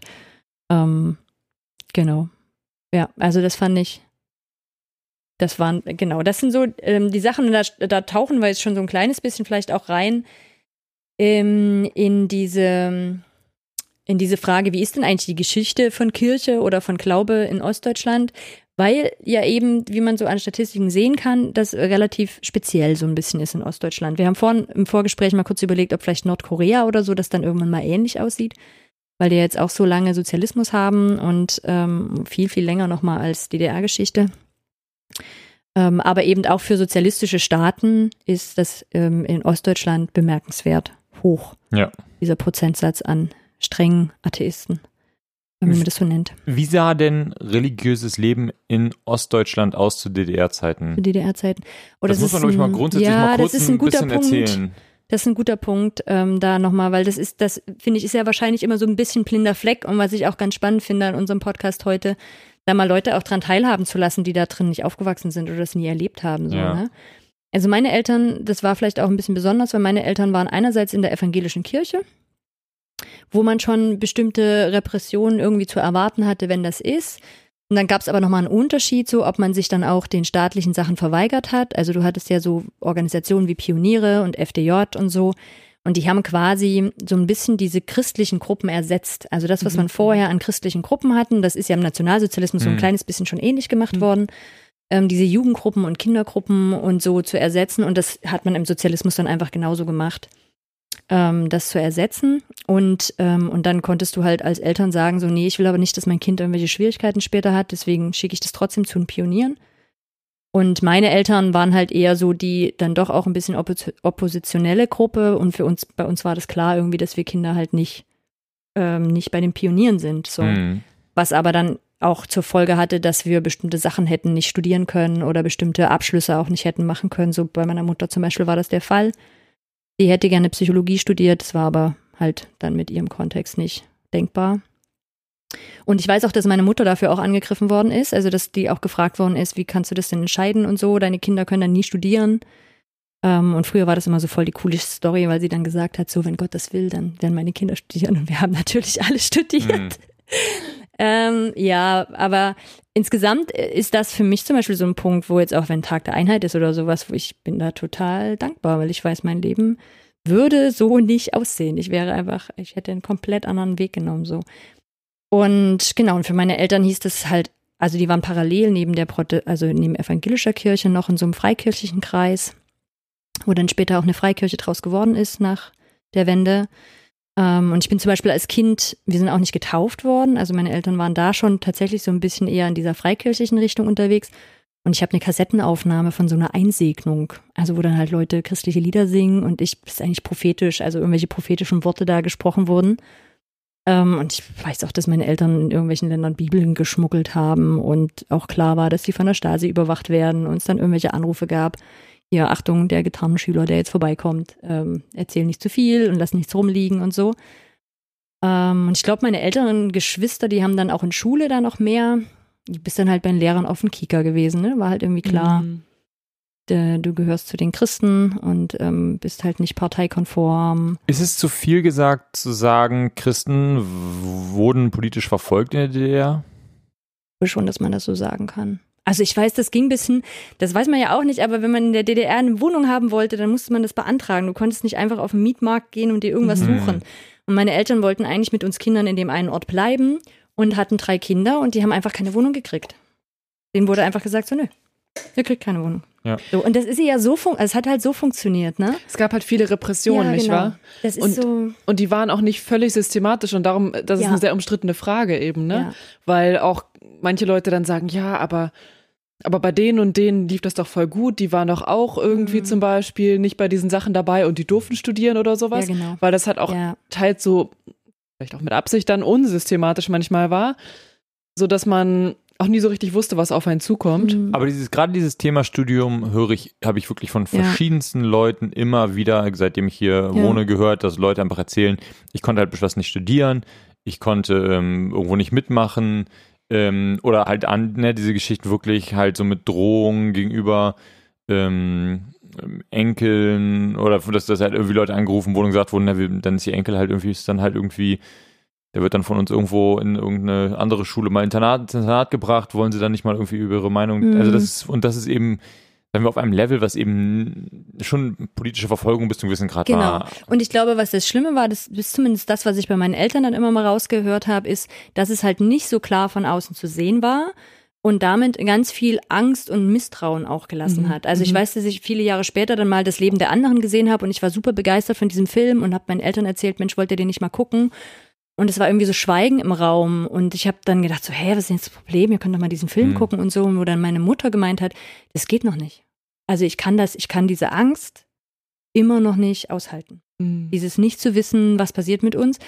ähm, genau. Ja, also das fand ich, das waren, genau, das sind so ähm, die Sachen, da, da tauchen wir jetzt schon so ein kleines bisschen vielleicht auch rein ähm, in diese in diese Frage, wie ist denn eigentlich die Geschichte von Kirche oder von Glaube in Ostdeutschland? Weil ja eben, wie man so an Statistiken sehen kann, das relativ speziell so ein bisschen ist in Ostdeutschland. Wir haben vorhin im Vorgespräch mal kurz überlegt, ob vielleicht Nordkorea oder so das dann irgendwann mal ähnlich aussieht, weil die jetzt auch so lange Sozialismus haben und ähm, viel, viel länger nochmal als DDR-Geschichte. Ähm, aber eben auch für sozialistische Staaten ist das ähm, in Ostdeutschland bemerkenswert hoch, Ja. dieser Prozentsatz an strengen Atheisten, wenn man das so nennt, Wie sah denn religiöses Leben in Ostdeutschland aus zu DDR-Zeiten? zu DDR-Zeiten. Oh, Das, muss man, glaube ich, mal ein- grundsätzlich ja, mal kurz das ist ein guter bisschen Punkt. erzählen. Das ist ein guter Punkt, ähm, da nochmal, weil das ist, das finde ich, ist ja wahrscheinlich immer so ein bisschen blinder Fleck und was ich auch ganz spannend finde an unserem Podcast heute, da mal Leute auch dran teilhaben zu lassen, die da drin nicht aufgewachsen sind oder das nie erlebt haben. So, Ja. ne? Also meine Eltern, das war vielleicht auch ein bisschen besonders, weil meine Eltern waren einerseits in der evangelischen Kirche, wo man schon bestimmte Repressionen irgendwie zu erwarten hatte, wenn das ist. Und dann gab es aber nochmal einen Unterschied, so ob man sich dann auch den staatlichen Sachen verweigert hat. Also du hattest ja so Organisationen wie Pioniere und FDJ und so. Und die haben quasi so ein bisschen diese christlichen Gruppen ersetzt. Also das, was man vorher an christlichen Gruppen hatten, das ist ja im Nationalsozialismus so ein Mhm. kleines bisschen schon ähnlich gemacht worden. Ähm, diese Jugendgruppen und Kindergruppen und so zu ersetzen. Und das hat man im Sozialismus dann einfach genauso gemacht ähm, das zu ersetzen. Und, ähm, und dann konntest du halt als Eltern sagen, so, nee, ich will aber nicht, dass mein Kind irgendwelche Schwierigkeiten später hat, deswegen schicke ich das trotzdem zu den Pionieren. Und meine Eltern waren halt eher so die dann doch auch ein bisschen oppo- oppositionelle Gruppe und für uns, bei uns war das klar irgendwie, dass wir Kinder halt nicht, ähm, nicht bei den Pionieren sind. So. Mhm. Was aber dann auch zur Folge hatte, dass wir bestimmte Sachen hätten nicht studieren können oder bestimmte Abschlüsse auch nicht hätten machen können. So bei meiner Mutter zum Beispiel war das der Fall. Die hätte gerne Psychologie studiert, das war aber halt dann mit ihrem Kontext nicht denkbar. Und ich weiß auch, dass meine Mutter dafür auch angegriffen worden ist, also dass die auch gefragt worden ist, wie kannst du das denn entscheiden und so, deine Kinder können dann nie studieren. Ähm, und früher war das immer so voll die coole Story, weil sie dann gesagt hat, so wenn Gott das will, dann werden meine Kinder studieren und wir haben natürlich alle studiert. Mhm. Ähm, ja, aber insgesamt ist das für mich zum Beispiel so ein Punkt, wo jetzt auch wenn Tag der Einheit ist oder sowas, wo ich bin da total dankbar, weil ich weiß, mein Leben würde so nicht aussehen. Ich wäre einfach, ich hätte einen komplett anderen Weg genommen so. Und genau, und für meine Eltern hieß das halt, also die waren parallel neben der Prote also neben evangelischer Kirche noch in so einem freikirchlichen Kreis, wo dann später auch eine Freikirche draus geworden ist nach der Wende. Ähm, und ich bin zum Beispiel als Kind, wir sind auch nicht getauft worden. Also meine Eltern waren da schon tatsächlich so ein bisschen eher in dieser freikirchlichen Richtung unterwegs. Und ich habe eine Kassettenaufnahme von so einer Einsegnung, also wo dann halt Leute christliche Lieder singen und ich das ist eigentlich prophetisch, also irgendwelche prophetischen Worte da gesprochen wurden. Ähm, und ich weiß auch, dass meine Eltern in irgendwelchen Ländern Bibeln geschmuggelt haben und auch klar war, dass sie von der Stasi überwacht werden und es dann irgendwelche Anrufe gab. Hier, Achtung, der Gitarrenschüler, der jetzt vorbeikommt, ähm, erzähl nicht zu viel und lass nichts rumliegen und so. Ähm, und ich glaube, meine älteren Geschwister, die haben dann auch in Schule da noch mehr. Du bist dann halt bei den Lehrern auf dem Kika gewesen, ne? War halt irgendwie klar, Mhm. äh, du gehörst zu den Christen und ähm, bist halt nicht parteikonform. Ist es zu viel gesagt zu sagen, Christen wurden politisch verfolgt in der DDR? Ich glaube schon, dass man das so sagen kann. Also ich weiß, das ging ein bisschen, das weiß man ja auch nicht, aber wenn man in der DDR eine Wohnung haben wollte, dann musste man das beantragen. Du konntest nicht einfach auf den Mietmarkt gehen und dir irgendwas Mhm. suchen. Und meine Eltern wollten eigentlich mit uns Kindern in dem einen Ort bleiben und hatten drei Kinder und die haben einfach keine Wohnung gekriegt. Denen wurde einfach gesagt, so nö, Ihr kriegt keine Wohnung. Ja. So, und das ist ja so, fun also es hat halt so funktioniert, ne? Es gab halt viele Repressionen, ja, nicht genau. wahr? Das ist Und- so. Und die waren auch nicht völlig systematisch und darum, das ist Ja. eine sehr umstrittene Frage eben, ne? Ja. Weil auch manche Leute dann sagen, ja, aber, aber bei denen und denen lief das doch voll gut, die waren doch auch irgendwie Mhm. zum Beispiel nicht bei diesen Sachen dabei und die durften studieren oder sowas. Ja, genau. Weil das halt auch Ja. teils so, vielleicht auch mit Absicht dann unsystematisch manchmal war, so dass man auch nie so richtig wusste, was auf einen zukommt. Mhm. Aber dieses, gerade dieses Thema Studium höre ich, habe ich wirklich von Ja. verschiedensten Leuten immer wieder, seitdem ich hier Ja. wohne, gehört, dass Leute einfach erzählen, ich konnte halt beschlossen nicht studieren, ich konnte ähm, irgendwo nicht mitmachen, ähm, oder halt an, ne, diese Geschichten wirklich halt so mit Drohungen gegenüber ähm, Enkeln oder dass das halt irgendwie Leute angerufen wurden und gesagt wurden, na, dann ist ihr Enkel halt irgendwie, ist dann halt irgendwie, der wird dann von uns irgendwo in irgendeine andere Schule mal Internat, ins Internat gebracht, wollen sie dann nicht mal irgendwie über ihre Meinung, Mhm. also das ist, und das ist eben, sagen wir auf einem Level, was eben schon politische Verfolgung bis zu einem gewissen Grad Genau. war. Und ich glaube, was das Schlimme war, das ist zumindest das, was ich bei meinen Eltern dann immer mal rausgehört habe, ist, dass es halt nicht so klar von außen zu sehen war und damit ganz viel Angst und Misstrauen auch gelassen Mhm. hat. Also ich Mhm. weiß, dass ich viele Jahre später dann mal das Leben der anderen gesehen habe und ich war super begeistert von diesem Film und habe meinen Eltern erzählt, Mensch, wollt ihr den nicht mal gucken? Und es war irgendwie so Schweigen im Raum und ich habe dann gedacht so, hä, was ist denn jetzt das Problem? Ihr könnt doch mal diesen Film Mhm. gucken und so, wo dann meine Mutter gemeint hat, das geht noch nicht. Also ich kann das, ich kann diese Angst immer noch nicht aushalten. Mhm. Dieses nicht zu wissen, was passiert mit uns.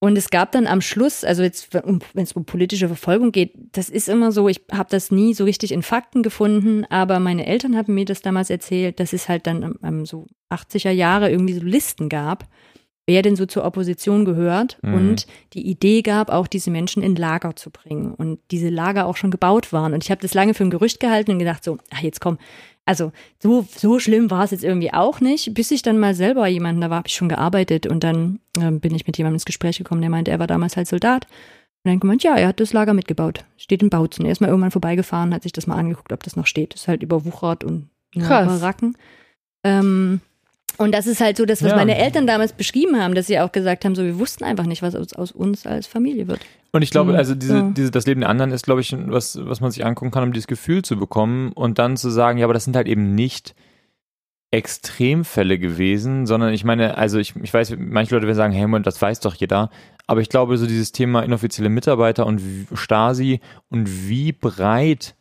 Und es gab dann am Schluss, also jetzt, wenn es um politische Verfolgung geht, das ist immer so, ich habe das nie so richtig in Fakten gefunden, aber meine Eltern haben mir das damals erzählt, dass es halt dann am, am so 80er Jahre irgendwie so Listen gab, wer denn so zur Opposition gehört Mhm. und die Idee gab, auch diese Menschen in Lager zu bringen und diese Lager auch schon gebaut waren. Und ich habe das lange für ein Gerücht gehalten und gedacht so, ach jetzt komm, also so, so schlimm war es jetzt irgendwie auch nicht, bis ich dann mal selber jemanden, da war, habe ich schon gearbeitet und dann ähm, bin ich mit jemandem ins Gespräch gekommen, der meinte, er war damals halt Soldat. Und dann gemeint, ja, er hat das Lager mitgebaut. Steht in Bautzen. Er ist mal irgendwann vorbeigefahren, hat sich das mal angeguckt, ob das noch steht. Ist halt überwuchert und ja, Krass. Baracken. Ähm, und das ist halt so das, was Ja. meine Eltern damals beschrieben haben, dass sie auch gesagt haben, so wir wussten einfach nicht, was aus, aus uns als Familie wird. Und ich glaube, Mhm. also diese, Ja. diese, das Leben der anderen ist, glaube ich, was, was man sich angucken kann, um dieses Gefühl zu bekommen und dann zu sagen, ja, aber das sind halt eben nicht Extremfälle gewesen, sondern ich meine, also ich, ich weiß, manche Leute werden sagen, hey, Moment, das weiß doch jeder, aber ich glaube, so dieses Thema inoffizielle Mitarbeiter und Stasi und wie breit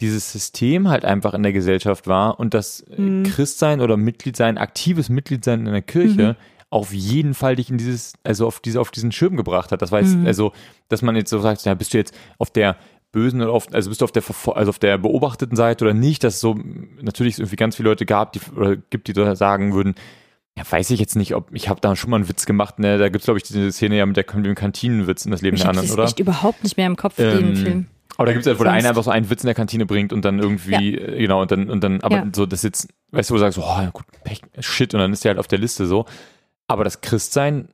dieses System halt einfach in der Gesellschaft war und das äh, Mhm. Christsein oder Mitgliedsein, aktives Mitgliedsein in der Kirche auf jeden Fall dich in dieses, also auf diese, auf diesen Schirm gebracht hat. Das weiß, Mhm. also, dass man jetzt so sagt, ja, bist du jetzt auf der bösen oder auf, also bist du auf der, also auf der beobachteten Seite oder nicht, dass es so natürlich es irgendwie ganz viele Leute gab, die oder gibt, die da sagen würden, ja, weiß ich jetzt nicht, ob ich habe da schon mal einen Witz gemacht, ne? Da gibt's glaube ich diese Szene ja mit der mit dem Kantinenwitz in das Leben Ich der anderen, das oder? echt überhaupt nicht mehr im Kopf, den Ähm, Film. Aber da gibt's halt, wo der eine einfach so einen Witz in der Kantine bringt und dann irgendwie, äh, genau, und dann, und dann, aber Ja. so das jetzt, weißt du, wo du sagst, oh, gut, Pech, shit, und dann ist der halt auf der Liste so. Aber das Christsein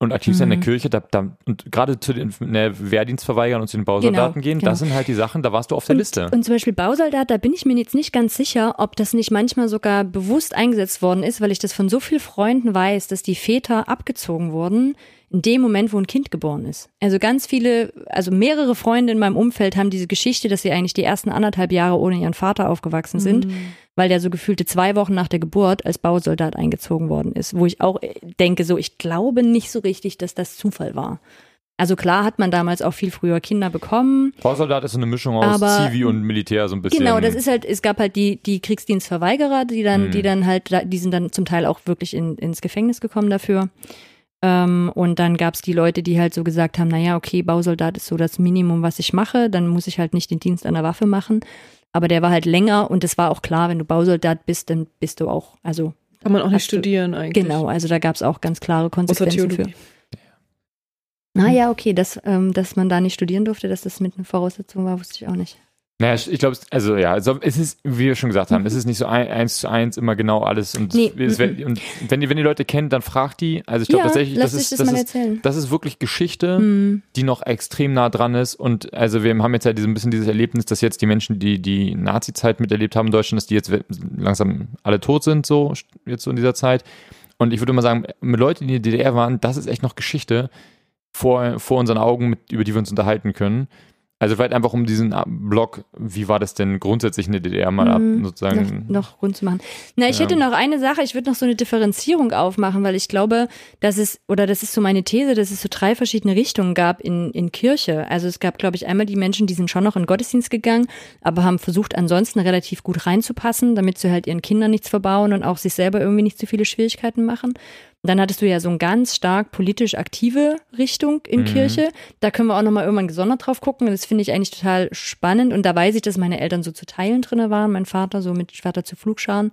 und aktiv sein in Mhm. der Kirche, da, da, und gerade zu den ne, Wehrdienst verweigern und zu den Bausoldaten Genau, gehen, genau. das sind halt die Sachen, da warst du auf der und, Liste. Und zum Beispiel Bausoldat, da bin ich mir jetzt nicht ganz sicher, ob das nicht manchmal sogar bewusst eingesetzt worden ist, weil ich das von so vielen Freunden weiß, dass die Väter abgezogen wurden in dem Moment, wo ein Kind geboren ist. Also ganz viele, also mehrere Freunde in meinem Umfeld haben diese Geschichte, dass sie eigentlich die ersten anderthalb Jahre ohne ihren Vater aufgewachsen sind, Mhm. weil der so gefühlte zwei Wochen nach der Geburt als Bausoldat eingezogen worden ist. Wo ich auch denke, so, ich glaube nicht so richtig, dass das Zufall war. Also klar hat man damals auch viel früher Kinder bekommen. Bausoldat ist so eine Mischung aus Aber- Zivi und Militär so ein bisschen. Genau, das ist halt, es gab halt die, die Kriegsdienstverweigerer, die dann, Mhm. die dann halt, die sind dann zum Teil auch wirklich in, ins Gefängnis gekommen dafür. Ähm, und dann gab's die Leute, die halt so gesagt haben, naja, okay, Bausoldat ist so das Minimum, was ich mache, dann muss ich halt nicht den Dienst an der Waffe machen. Aber der war halt länger und es war auch klar, wenn du Bausoldat bist, dann bist du auch, also Kann man auch nicht Hast du- studieren eigentlich. genau, also da gab's auch ganz klare Konsequenzen für. Theologie. Ah ja, okay, dass, ähm, dass man da nicht studieren durfte, dass das mit einer Voraussetzung war, wusste ich auch nicht. Naja, ich glaube, also ja, also es ist, wie wir schon gesagt haben, es ist nicht so ein, eins zu eins immer genau alles. Und, Nee, es, mhm. und wenn, die, wenn die Leute kennen, dann fragt die. Also ich glaube tatsächlich, lass das ist, das, das, ist, das ist wirklich Geschichte, Hm. die noch extrem nah dran ist. Und also wir haben jetzt ja so ein bisschen dieses Erlebnis, dass jetzt die Menschen, die die Nazi-Zeit miterlebt haben in Deutschland, dass die jetzt langsam alle tot sind, so jetzt so in dieser Zeit. Und ich würde mal sagen, mit Leuten, die in der DDR waren, das ist echt noch Geschichte vor, vor unseren Augen, mit, über die wir uns unterhalten können. Also vielleicht einfach um diesen Block, wie war das denn grundsätzlich in der DDR mal ab, Mhm. sozusagen. noch, noch rund zu machen. Na, ich Ja. hätte noch eine Sache, ich würde noch so eine Differenzierung aufmachen, weil ich glaube, dass es, oder das ist so meine These, dass es so drei verschiedene Richtungen gab in, in Kirche. Also es gab, glaube ich, einmal die Menschen, die sind schon noch in Gottesdienst gegangen, aber haben versucht, ansonsten relativ gut reinzupassen, damit sie halt ihren Kindern nichts verbauen und auch sich selber irgendwie nicht zu viele Schwierigkeiten machen. Und dann hattest du ja so eine ganz stark politisch aktive Richtung in Mhm. Kirche. Da können wir auch nochmal irgendwann gesondert drauf gucken. Das finde ich eigentlich total spannend. Und da weiß ich, dass meine Eltern so zu Teilen drinne waren, mein Vater so mit Vater zu Flugscharen.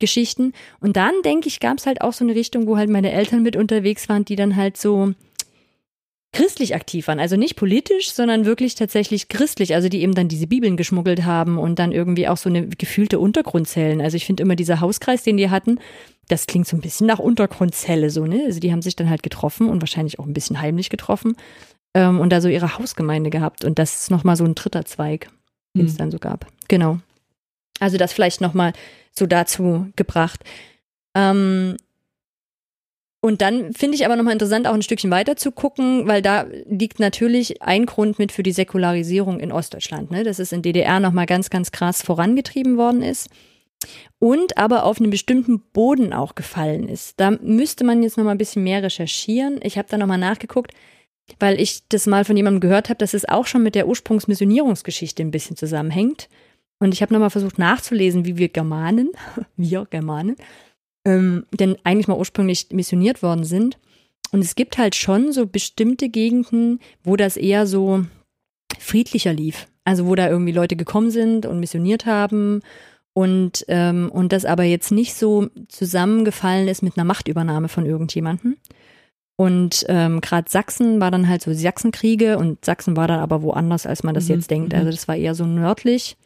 Geschichten. Und dann, denke ich, gab es halt auch so eine Richtung, wo halt meine Eltern mit unterwegs waren, die dann halt so christlich aktiv waren. Also nicht politisch, sondern wirklich tatsächlich christlich. Also die eben dann diese Bibeln geschmuggelt haben und dann irgendwie auch so eine gefühlte Untergrundzellen. Also ich finde immer dieser Hauskreis, den die hatten, das klingt so ein bisschen nach Untergrundzelle so, ne? Also die haben sich dann halt getroffen und wahrscheinlich auch ein bisschen heimlich getroffen ähm, und da so ihre Hausgemeinde gehabt. Und das ist nochmal so ein dritter Zweig, den es Hm. dann so gab. Genau. Also das vielleicht nochmal so dazu gebracht. Ähm, und dann finde ich aber nochmal interessant, auch ein Stückchen weiter zu gucken, weil da liegt natürlich ein Grund mit für die Säkularisierung in Ostdeutschland, ne? dass es in DDR nochmal ganz, ganz krass vorangetrieben worden ist und aber auf einen bestimmten Boden auch gefallen ist. Da müsste man jetzt nochmal ein bisschen mehr recherchieren. Ich habe da nochmal nachgeguckt, weil ich das mal von jemandem gehört habe, dass es auch schon mit der Ursprungsmissionierungsgeschichte ein bisschen zusammenhängt. Und ich habe nochmal versucht nachzulesen, wie wir Germanen, wir Germanen, ähm, denn eigentlich mal ursprünglich missioniert worden sind. Und es gibt halt schon so bestimmte Gegenden, wo das eher so friedlicher lief. Also wo da irgendwie Leute gekommen sind und missioniert haben und, ähm, und das aber jetzt nicht so zusammengefallen ist mit einer Machtübernahme von irgendjemandem. Und ähm, gerade Sachsen war dann halt so Sachsenkriege und Sachsen war dann aber woanders, als man das Mhm, jetzt denkt. mhm. Also das war eher so nördlich.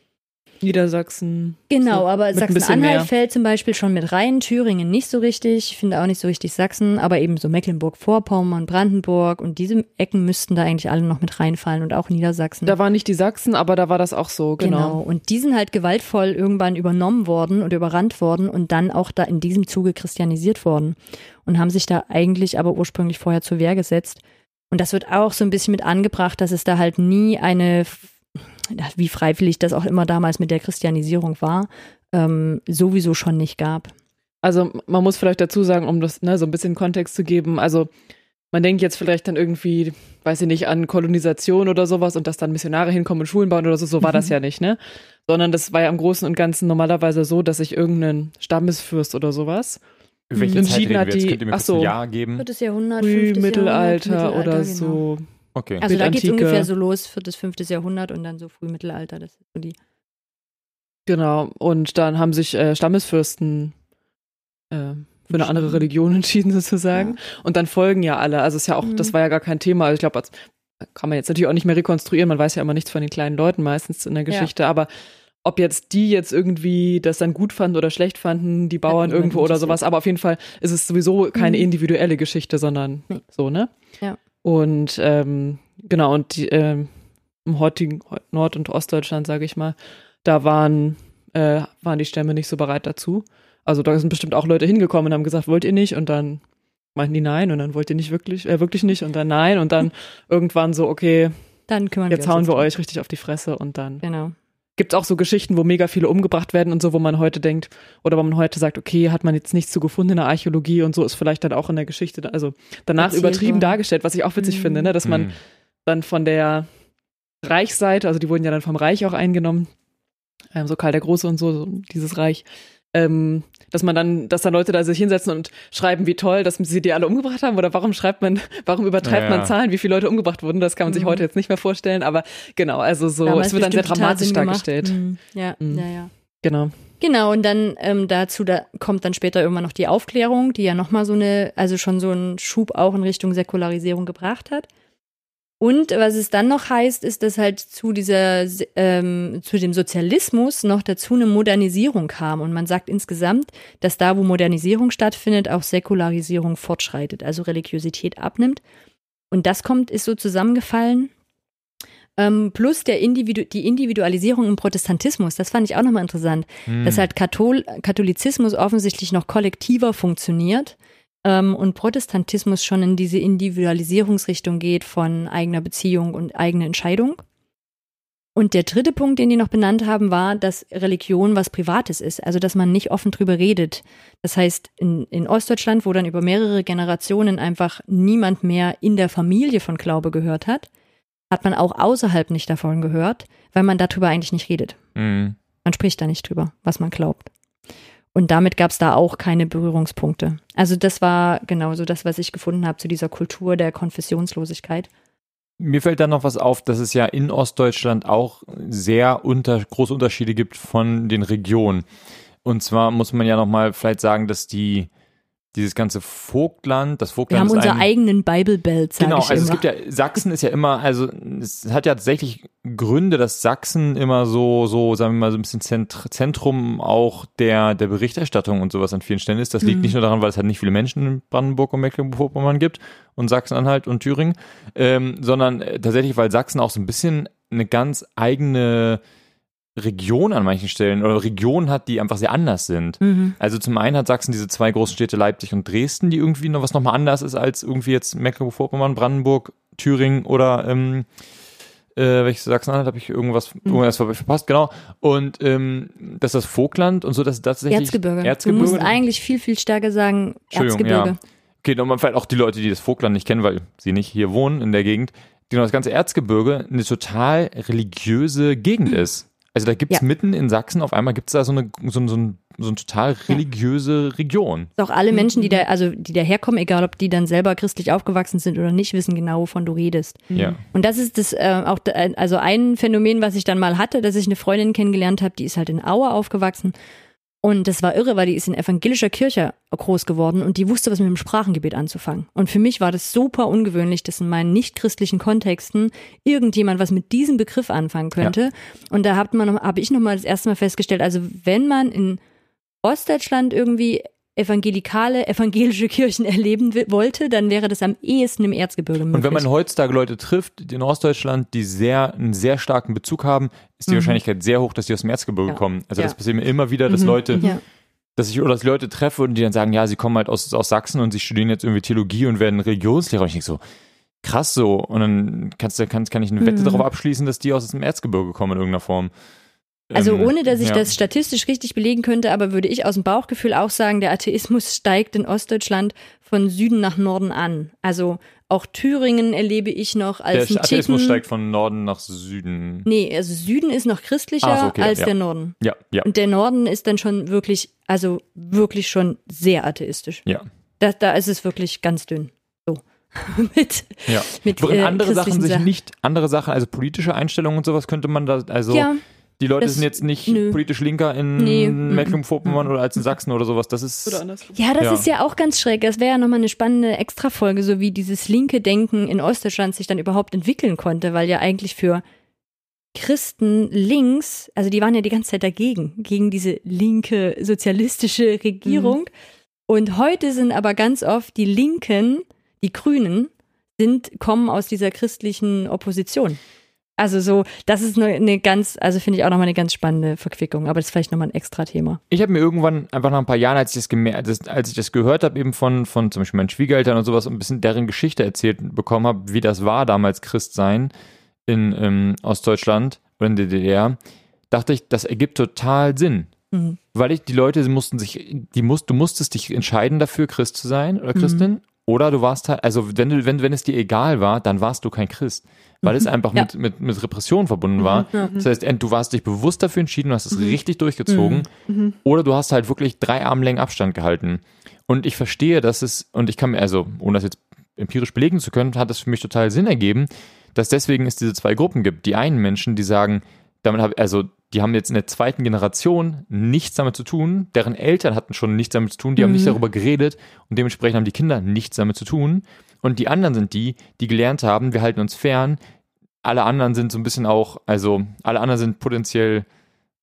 Niedersachsen. Genau, So, aber Sachsen-Anhalt fällt zum Beispiel schon mit rein, Thüringen nicht so richtig, ich finde auch nicht so richtig Sachsen, aber eben so Mecklenburg-Vorpommern, Brandenburg und diese Ecken müssten da eigentlich alle noch mit reinfallen und auch Niedersachsen. Da waren nicht die Sachsen, aber da war das auch so, genau. Und die sind halt gewaltvoll irgendwann übernommen worden und überrannt worden und dann auch da in diesem Zuge christianisiert worden und haben sich da eigentlich aber ursprünglich vorher zur Wehr gesetzt. Und das wird auch so ein bisschen mit angebracht, dass es da halt nie eine, wie freiwillig das auch immer damals mit der Christianisierung war, ähm, sowieso schon nicht gab. Also man muss vielleicht dazu sagen, um das ne, so ein bisschen Kontext zu geben, also man denkt jetzt vielleicht dann irgendwie, weiß ich nicht, an Kolonisation oder sowas und dass dann Missionare hinkommen und Schulen bauen oder so, so war das Mhm. ja nicht, ne? Sondern das war ja im Großen und Ganzen normalerweise so, dass sich irgendein Stammesfürst oder sowas Welche Entschieden Zeit reden hat wir jetzt? die- Könnt ihr mir ach so. Jahr geben? Viertes Jahrhundert, Frühmittelalter Jahrhundert, oder Mittelalter, genau. so. Okay. Also da geht es ungefähr so los, viertes, fünftes Jahrhundert und dann so Frühmittelalter. Das ist so die. Genau. Und dann haben sich äh, Stammesfürsten äh, für eine andere Religion entschieden sozusagen. Und dann folgen ja alle. Also ist ja auch, Mhm. das war ja gar kein Thema. Also ich glaube, das kann man jetzt natürlich auch nicht mehr rekonstruieren. Man weiß ja immer nichts von den kleinen Leuten meistens in der Ja. Geschichte. Aber ob jetzt die jetzt irgendwie das dann gut fanden oder schlecht fanden, die Bauern irgendwo oder sowas. Aber auf jeden Fall ist es sowieso keine Mhm. individuelle Geschichte, sondern Nee. so, ne? Ja. Und ähm, genau, und die, ähm, im heutigen Nord- und Ostdeutschland, sage ich mal, da waren, äh, waren die Stämme nicht so bereit dazu. Also da sind bestimmt auch Leute hingekommen und haben gesagt, wollt ihr nicht? Und dann meinten die nein und dann wollt ihr nicht wirklich, äh, wirklich nicht und dann nein und dann irgendwann so, okay, Dann kümmern jetzt wir uns hauen wir euch richtig auf die Fresse und dann Genau. Gibt es auch so Geschichten, wo mega viele umgebracht werden und so, wo man heute denkt, oder wo man heute sagt, okay, hat man jetzt nichts zu gefunden in der Archäologie und so ist vielleicht dann auch in der Geschichte, also danach Erzählt übertrieben dargestellt, was ich auch witzig Mhm. finde, ne? dass man Hm. dann von der Reichsseite, also die wurden ja dann vom Reich auch eingenommen, ähm, so Karl der Große und so, so dieses Reich, ähm, dass man dann, dass dann Leute da sich hinsetzen und schreiben, wie toll, dass sie die alle umgebracht haben oder warum schreibt man, warum übertreibt Ja, ja. man Zahlen, wie viele Leute umgebracht wurden, das kann man sich Mhm. heute jetzt nicht mehr vorstellen, aber genau, also so, Damals es wird dann sehr dramatisch dargestellt. Mhm. Ja, Mhm. ja, ja. Genau. Genau, und dann ähm, dazu da kommt dann später irgendwann noch die Aufklärung, die ja nochmal so eine, also schon so einen Schub auch in Richtung Säkularisierung gebracht hat. Und was es dann noch heißt, ist, dass halt zu dieser, ähm, zu dem Sozialismus noch dazu eine Modernisierung kam. Und man sagt insgesamt, dass da, wo Modernisierung stattfindet, auch Säkularisierung fortschreitet, also Religiosität abnimmt. Und das kommt, ist so zusammengefallen. Ähm, plus der Individu die Individualisierung im Protestantismus, das fand ich auch nochmal interessant Hm. dass halt Kathol Katholizismus offensichtlich noch kollektiver funktioniert ähm, und Protestantismus schon in diese Individualisierungsrichtung geht von eigener Beziehung und eigener Entscheidung. Und der dritte Punkt, den die noch benannt haben, war, dass Religion was Privates ist. Also, dass man nicht offen drüber redet. Das heißt, in, in Ostdeutschland, wo dann über mehrere Generationen einfach niemand mehr in der Familie von Glaube gehört hat, hat man auch außerhalb nicht davon gehört, weil man darüber eigentlich nicht redet. Mhm. Man spricht da nicht drüber, was man glaubt. Und damit gab es da auch keine Berührungspunkte. Also das war genauso das, was ich gefunden habe zu dieser Kultur der Konfessionslosigkeit. Mir fällt da noch was auf, dass es ja in Ostdeutschland auch sehr unter, große Unterschiede gibt von den Regionen. Und zwar muss man ja nochmal vielleicht sagen, dass die dieses ganze Vogtland, das Vogtland Wir haben ein, eigenen Bible Belt, sag Genau, also immer. es gibt ja, Sachsen ist ja immer, also es hat ja tatsächlich Gründe, dass Sachsen immer so, so, sagen wir mal, so ein bisschen Zent- Zentrum auch der, der Berichterstattung und sowas an vielen Stellen ist. Das liegt Mhm. nicht nur daran, weil es halt nicht viele Menschen in Brandenburg und Mecklenburg-Vorpommern gibt und Sachsen-Anhalt und Thüringen, ähm, sondern äh, tatsächlich, weil Sachsen auch so ein bisschen eine ganz eigene Region an manchen Stellen oder Region hat, die einfach sehr anders sind. Mhm. Also zum einen hat Sachsen diese zwei großen Städte Leipzig und Dresden, die irgendwie noch was nochmal anders ist als irgendwie jetzt Mecklenburg-Vorpommern, Brandenburg, Thüringen oder ähm, äh, welches Sachsen-Anhalt habe ich irgendwas, Mhm. irgendwas ver- verpasst, genau. Und ähm, das ist das Vogtland und so, das ist tatsächlich Erzgebirge. Erzgebirge. Du musst eigentlich viel, viel stärker sagen Erzgebirge. ja. Okay, man vielleicht auch die Leute, die das Vogtland nicht kennen, weil sie nicht hier wohnen in der Gegend, genau das ganze Erzgebirge eine total religiöse Gegend ist. Also da gibt's Ja. mitten in Sachsen auf einmal gibt's da so eine so, so, ein, so eine total religiöse Region. Auch alle Menschen, die da, also die daherkommen, egal ob die dann selber christlich aufgewachsen sind oder nicht, wissen genau, wovon du redest. Ja. Und das ist das äh, auch da- also ein Phänomen, was ich dann mal hatte, dass ich eine Freundin kennengelernt habe, die ist halt in Aue aufgewachsen. Und das war irre, weil die ist in evangelischer Kirche groß geworden und die wusste, was mit dem Sprachengebet anzufangen. Und für mich war das super ungewöhnlich, dass in meinen nicht-christlichen Kontexten irgendjemand was mit diesem Begriff anfangen könnte. Und da hat man noch, habe ich noch mal das erste Mal festgestellt, also wenn man in Ostdeutschland irgendwie evangelikale, evangelische Kirchen erleben wollte, dann wäre das am ehesten im Erzgebirge möglich. Und wenn man heutzutage Leute trifft in Ostdeutschland, die sehr einen sehr starken Bezug haben, ist die Wahrscheinlichkeit sehr hoch, dass die aus dem Erzgebirge Mhm. Ja. kommen. Also das Ja. passiert mir immer wieder, dass Mhm. Leute, Ja. dass ich oder dass Leute treffe und die dann sagen, ja, sie kommen halt aus, aus Sachsen und sie studieren jetzt irgendwie Theologie und werden Religionslehrer. Und ich denke so, krass so. Und dann kannst du, kannst, kann ich eine Wette Mhm. darauf abschließen, dass die aus dem Erzgebirge kommen in irgendeiner Form. Also Ähm, ohne, dass ich ja. das statistisch richtig belegen könnte, aber würde ich aus dem Bauchgefühl auch sagen, der Atheismus steigt in Ostdeutschland von Süden nach Norden an. Also auch Thüringen erlebe ich noch als Der Atheismus Ticken. steigt von Norden nach Süden. Nee, also Süden ist noch christlicher Ah, so, okay, als ja. der Norden. Ja, ja, Und der Norden ist dann schon wirklich, also wirklich schon sehr atheistisch. ja. Da, da ist es wirklich ganz dünn. So. mit, ja. mit Worin äh, andere Sachen sich Sachen. nicht, andere Sachen, also politische Einstellungen und sowas könnte man da, also Ja, die Leute das- sind jetzt nicht nö. politisch linker in Nee, Mecklenburg-Vorpommern oder als in Sachsen oder sowas. Das ist, Oder andersrum. Ja, das Ja. ist ja auch ganz schräg. Das wäre ja nochmal eine spannende Extrafolge, so wie dieses linke Denken in Ostdeutschland sich dann überhaupt entwickeln konnte, weil ja eigentlich für Christen links, also die waren ja die ganze Zeit dagegen, gegen diese linke sozialistische Regierung. Und heute sind aber ganz oft die Linken, die Grünen, sind, kommen aus dieser christlichen Opposition. Also so, das ist eine, eine ganz, also finde ich auch nochmal eine ganz spannende Verquickung, aber das ist vielleicht nochmal ein extra Thema. Ich habe mir irgendwann einfach nach ein paar Jahren, als ich das gemerkt, als ich das gehört habe, eben von, von zum Beispiel meinen Schwiegereltern und sowas, ein bisschen deren Geschichte erzählt bekommen habe, wie das war damals Christ sein in ähm, Ostdeutschland oder in der DDR, dachte ich, das ergibt total Sinn. Mhm. Weil ich, die Leute mussten sich, die musst, du musstest dich entscheiden dafür, Christ zu sein oder Christin. Oder du warst halt, also wenn du, wenn, wenn es dir egal war, dann warst du kein Christ. Weil es einfach Ja. mit, mit, mit Repression verbunden war. Das heißt, du warst dich bewusst dafür entschieden, du hast es richtig durchgezogen. Oder du hast halt wirklich drei Armlängen Abstand gehalten. Und ich verstehe, dass es, und ich kann mir, also, ohne das jetzt empirisch belegen zu können, hat es für mich total Sinn ergeben, dass deswegen es diese zwei Gruppen gibt. Die einen Menschen, die sagen, damit habe also die haben jetzt in der zweiten Generation nichts damit zu tun, deren Eltern hatten schon nichts damit zu tun, die haben nicht darüber geredet und dementsprechend haben die Kinder nichts damit zu tun. Und die anderen sind die, die gelernt haben, wir halten uns fern. Alle anderen sind so ein bisschen auch, also alle anderen sind potenziell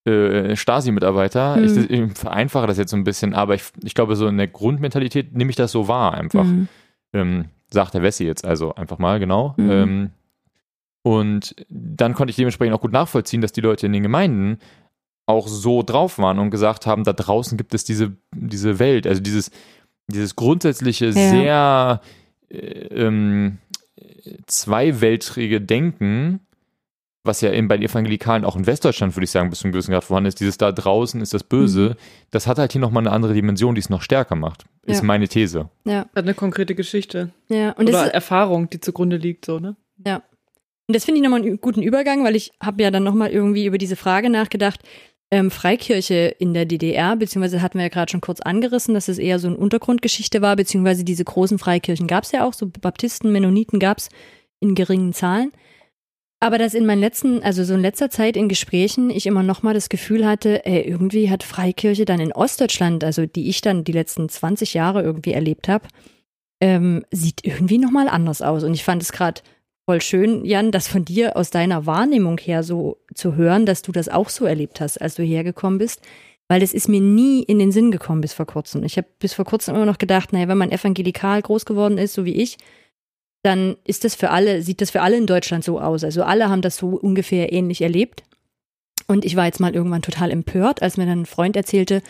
äh, Stasi-Mitarbeiter. Ich, ich vereinfache das jetzt so ein bisschen, aber ich, ich glaube, so in der Grundmentalität nehme ich das so wahr einfach. Mhm. Ähm, sagt der Wessi jetzt also einfach mal, genau. Mhm. Ähm, und dann konnte ich dementsprechend auch gut nachvollziehen, dass die Leute in den Gemeinden auch so drauf waren und gesagt haben, da draußen gibt es diese, diese Welt, also dieses, dieses grundsätzliche, sehr äh, ähm, zweiweltrige Denken, was ja eben bei den Evangelikalen auch in Westdeutschland, würde ich sagen, bis zu einem gewissen Grad vorhanden ist, dieses da draußen ist das Böse, Mhm. das hat halt hier nochmal eine andere Dimension, die es noch stärker macht. Ist Ja. meine These. Ja, Hat eine konkrete Geschichte. ja. Und Oder ist, Erfahrung, die zugrunde liegt, so, ne? Und das finde ich nochmal einen guten Übergang, weil ich habe ja dann nochmal irgendwie über diese Frage nachgedacht. Ähm, Freikirche in der DDR, beziehungsweise hatten wir ja gerade schon kurz angerissen, dass es eher so eine Untergrundgeschichte war, beziehungsweise diese großen Freikirchen gab es ja auch, so Baptisten, Mennoniten gab es in geringen Zahlen. Aber dass in meinen letzten, also so in letzter Zeit in Gesprächen ich immer nochmal das Gefühl hatte, ey, irgendwie hat Freikirche dann in Ostdeutschland, also die ich dann die letzten 20 Jahre irgendwie erlebt habe, ähm, sieht irgendwie nochmal anders aus. Und ich fand es gerade voll schön, Jan, das von dir aus deiner Wahrnehmung her so zu hören, dass du das auch so erlebt hast, als du hergekommen bist. Weil das ist mir nie in den Sinn gekommen bis vor kurzem. Ich habe bis vor kurzem immer noch gedacht, naja, wenn man evangelikal groß geworden ist, so wie ich, dann ist das für alle, sieht das für alle in Deutschland so aus. Also alle haben das so ungefähr ähnlich erlebt. Und ich war jetzt mal irgendwann total empört, als mir dann ein Freund erzählte,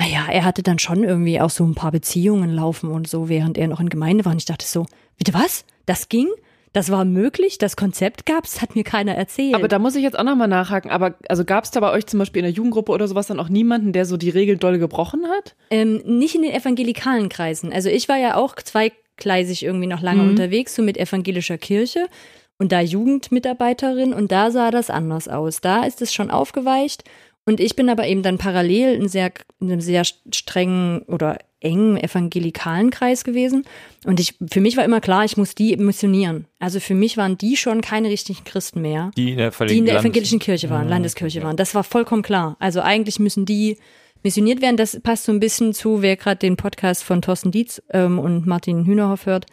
naja, er hatte dann schon irgendwie auch so ein paar Beziehungen laufen und so, während er noch in Gemeinde war. Und ich dachte so, bitte was? Das ging? Das war möglich? Das Konzept gab's? Hat mir keiner erzählt. Aber da muss ich jetzt auch nochmal nachhaken. Aber also gab es da bei euch zum Beispiel in der Jugendgruppe oder sowas dann auch niemanden, der so die Regeln doll gebrochen hat? Ähm, nicht in den evangelikalen Kreisen. Also ich war ja auch zweigleisig irgendwie noch lange Mhm. unterwegs, so mit evangelischer Kirche und da Jugendmitarbeiterin und da sah das anders aus. Da ist es schon aufgeweicht und ich bin aber eben dann parallel in, sehr, in einem sehr strengen oder engen evangelikalen Kreis gewesen und ich, für mich war immer klar, ich muss die missionieren. Also für mich waren die schon keine richtigen Christen mehr Die in der, die in der evangelischen Kirche waren, Ah, Landeskirche okay. waren. Das war vollkommen klar. Also eigentlich müssen die missioniert werden. Das passt so ein bisschen zu, wer gerade den Podcast von Thorsten Dietz ähm, und Martin Hühnerhoff hört,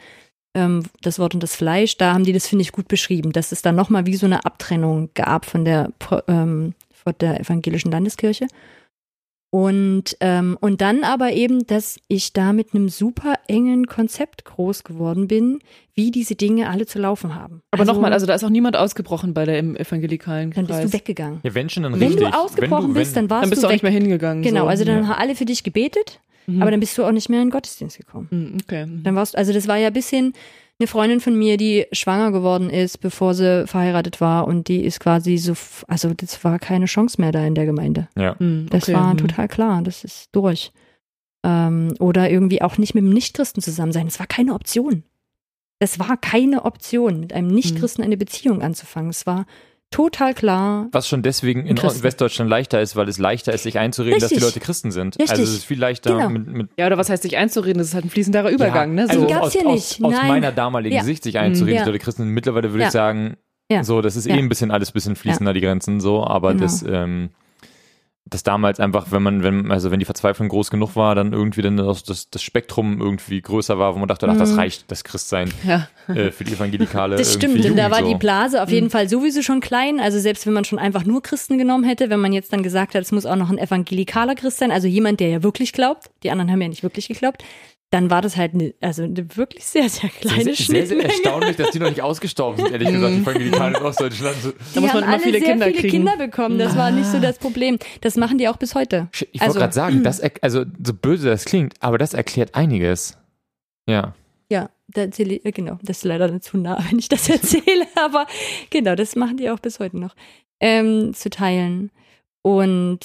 ähm, das Wort und das Fleisch. Da haben die das, finde ich, gut beschrieben, dass es dann nochmal wie so eine Abtrennung gab von der, ähm, von der evangelischen Landeskirche. Und, ähm, und dann aber eben, dass ich da mit einem super engen Konzept groß geworden bin, wie diese Dinge alle zu laufen haben. Aber nochmal, also da ist auch niemand ausgebrochen bei der im evangelikalen dann bist Kreis. du weggegangen. Ja, wenn schon, dann Wenn richtig. du ausgebrochen wenn du, bist, dann warst dann bist du du auch nicht weg. mehr hingegangen. Genau, so. also dann ja. haben alle für dich gebetet, Mhm. aber dann bist du auch nicht mehr in den Gottesdienst gekommen. Mhm, Okay. Dann warst also das war ja bis hin eine Freundin von mir, die schwanger geworden ist, bevor sie verheiratet war und die ist quasi so, also das war keine Chance mehr da in der Gemeinde. Ja. Mhm, Das okay. war Mhm. total klar, das ist durch. Ähm, oder irgendwie auch nicht mit einem Nichtchristen zusammen sein. Das war keine Option. Das war keine Option, mit einem Nichtchristen eine Beziehung anzufangen. Es war total klar. Was schon deswegen in Christen. Westdeutschland leichter ist, weil es leichter ist, sich einzureden, dass die Richtig. Leute Christen sind. Richtig. Also es ist viel leichter Genau. mit, mit Ja, oder was heißt sich einzureden? Das ist halt ein fließender Übergang, ne? So. Also gab's aus, hier aus, nicht. aus Nein. meiner damaligen Ja. Sicht sich einzureden, Ja. dass die Leute Christen sind. Mittlerweile würde Ja. ich sagen, Ja. so, das ist Ja. eh ein bisschen alles ein bisschen fließender, die Grenzen so, aber Genau. das, ähm, das damals einfach, wenn man, wenn, also wenn die Verzweiflung groß genug war, dann irgendwie dann das, das, das Spektrum irgendwie größer war, wo man dachte, ach, das Mhm. reicht, das Christsein ja. äh, für die evangelikale Das stimmt, und da war so. die Blase auf jeden Mhm. Fall sowieso schon klein. Also selbst wenn man schon einfach nur Christen genommen hätte, wenn man jetzt dann gesagt hat, es muss auch noch ein evangelikaler Christ sein, also jemand, der ja wirklich glaubt, die anderen haben ja nicht wirklich geglaubt, dann war das halt eine, also eine wirklich sehr, sehr kleine sehr, sehr, sehr Schnittmenge. erstaunlich, dass die noch nicht ausgestorben sind, ehrlich gesagt, die evangelikalen in Ostdeutschland. Da die muss man haben immer alle viele sehr Kinder viele kriegen. Kinder bekommen. Das war nicht so das Problem. Das machen die auch bis heute. Ich wollte Also, gerade sagen, das, er- also so böse das klingt, aber das erklärt einiges. Ja. Ja, da erzähle ich, äh, genau, das ist leider nicht zu nah, wenn ich das erzähle, aber genau, das machen die auch bis heute noch, ähm, zu teilen. Und,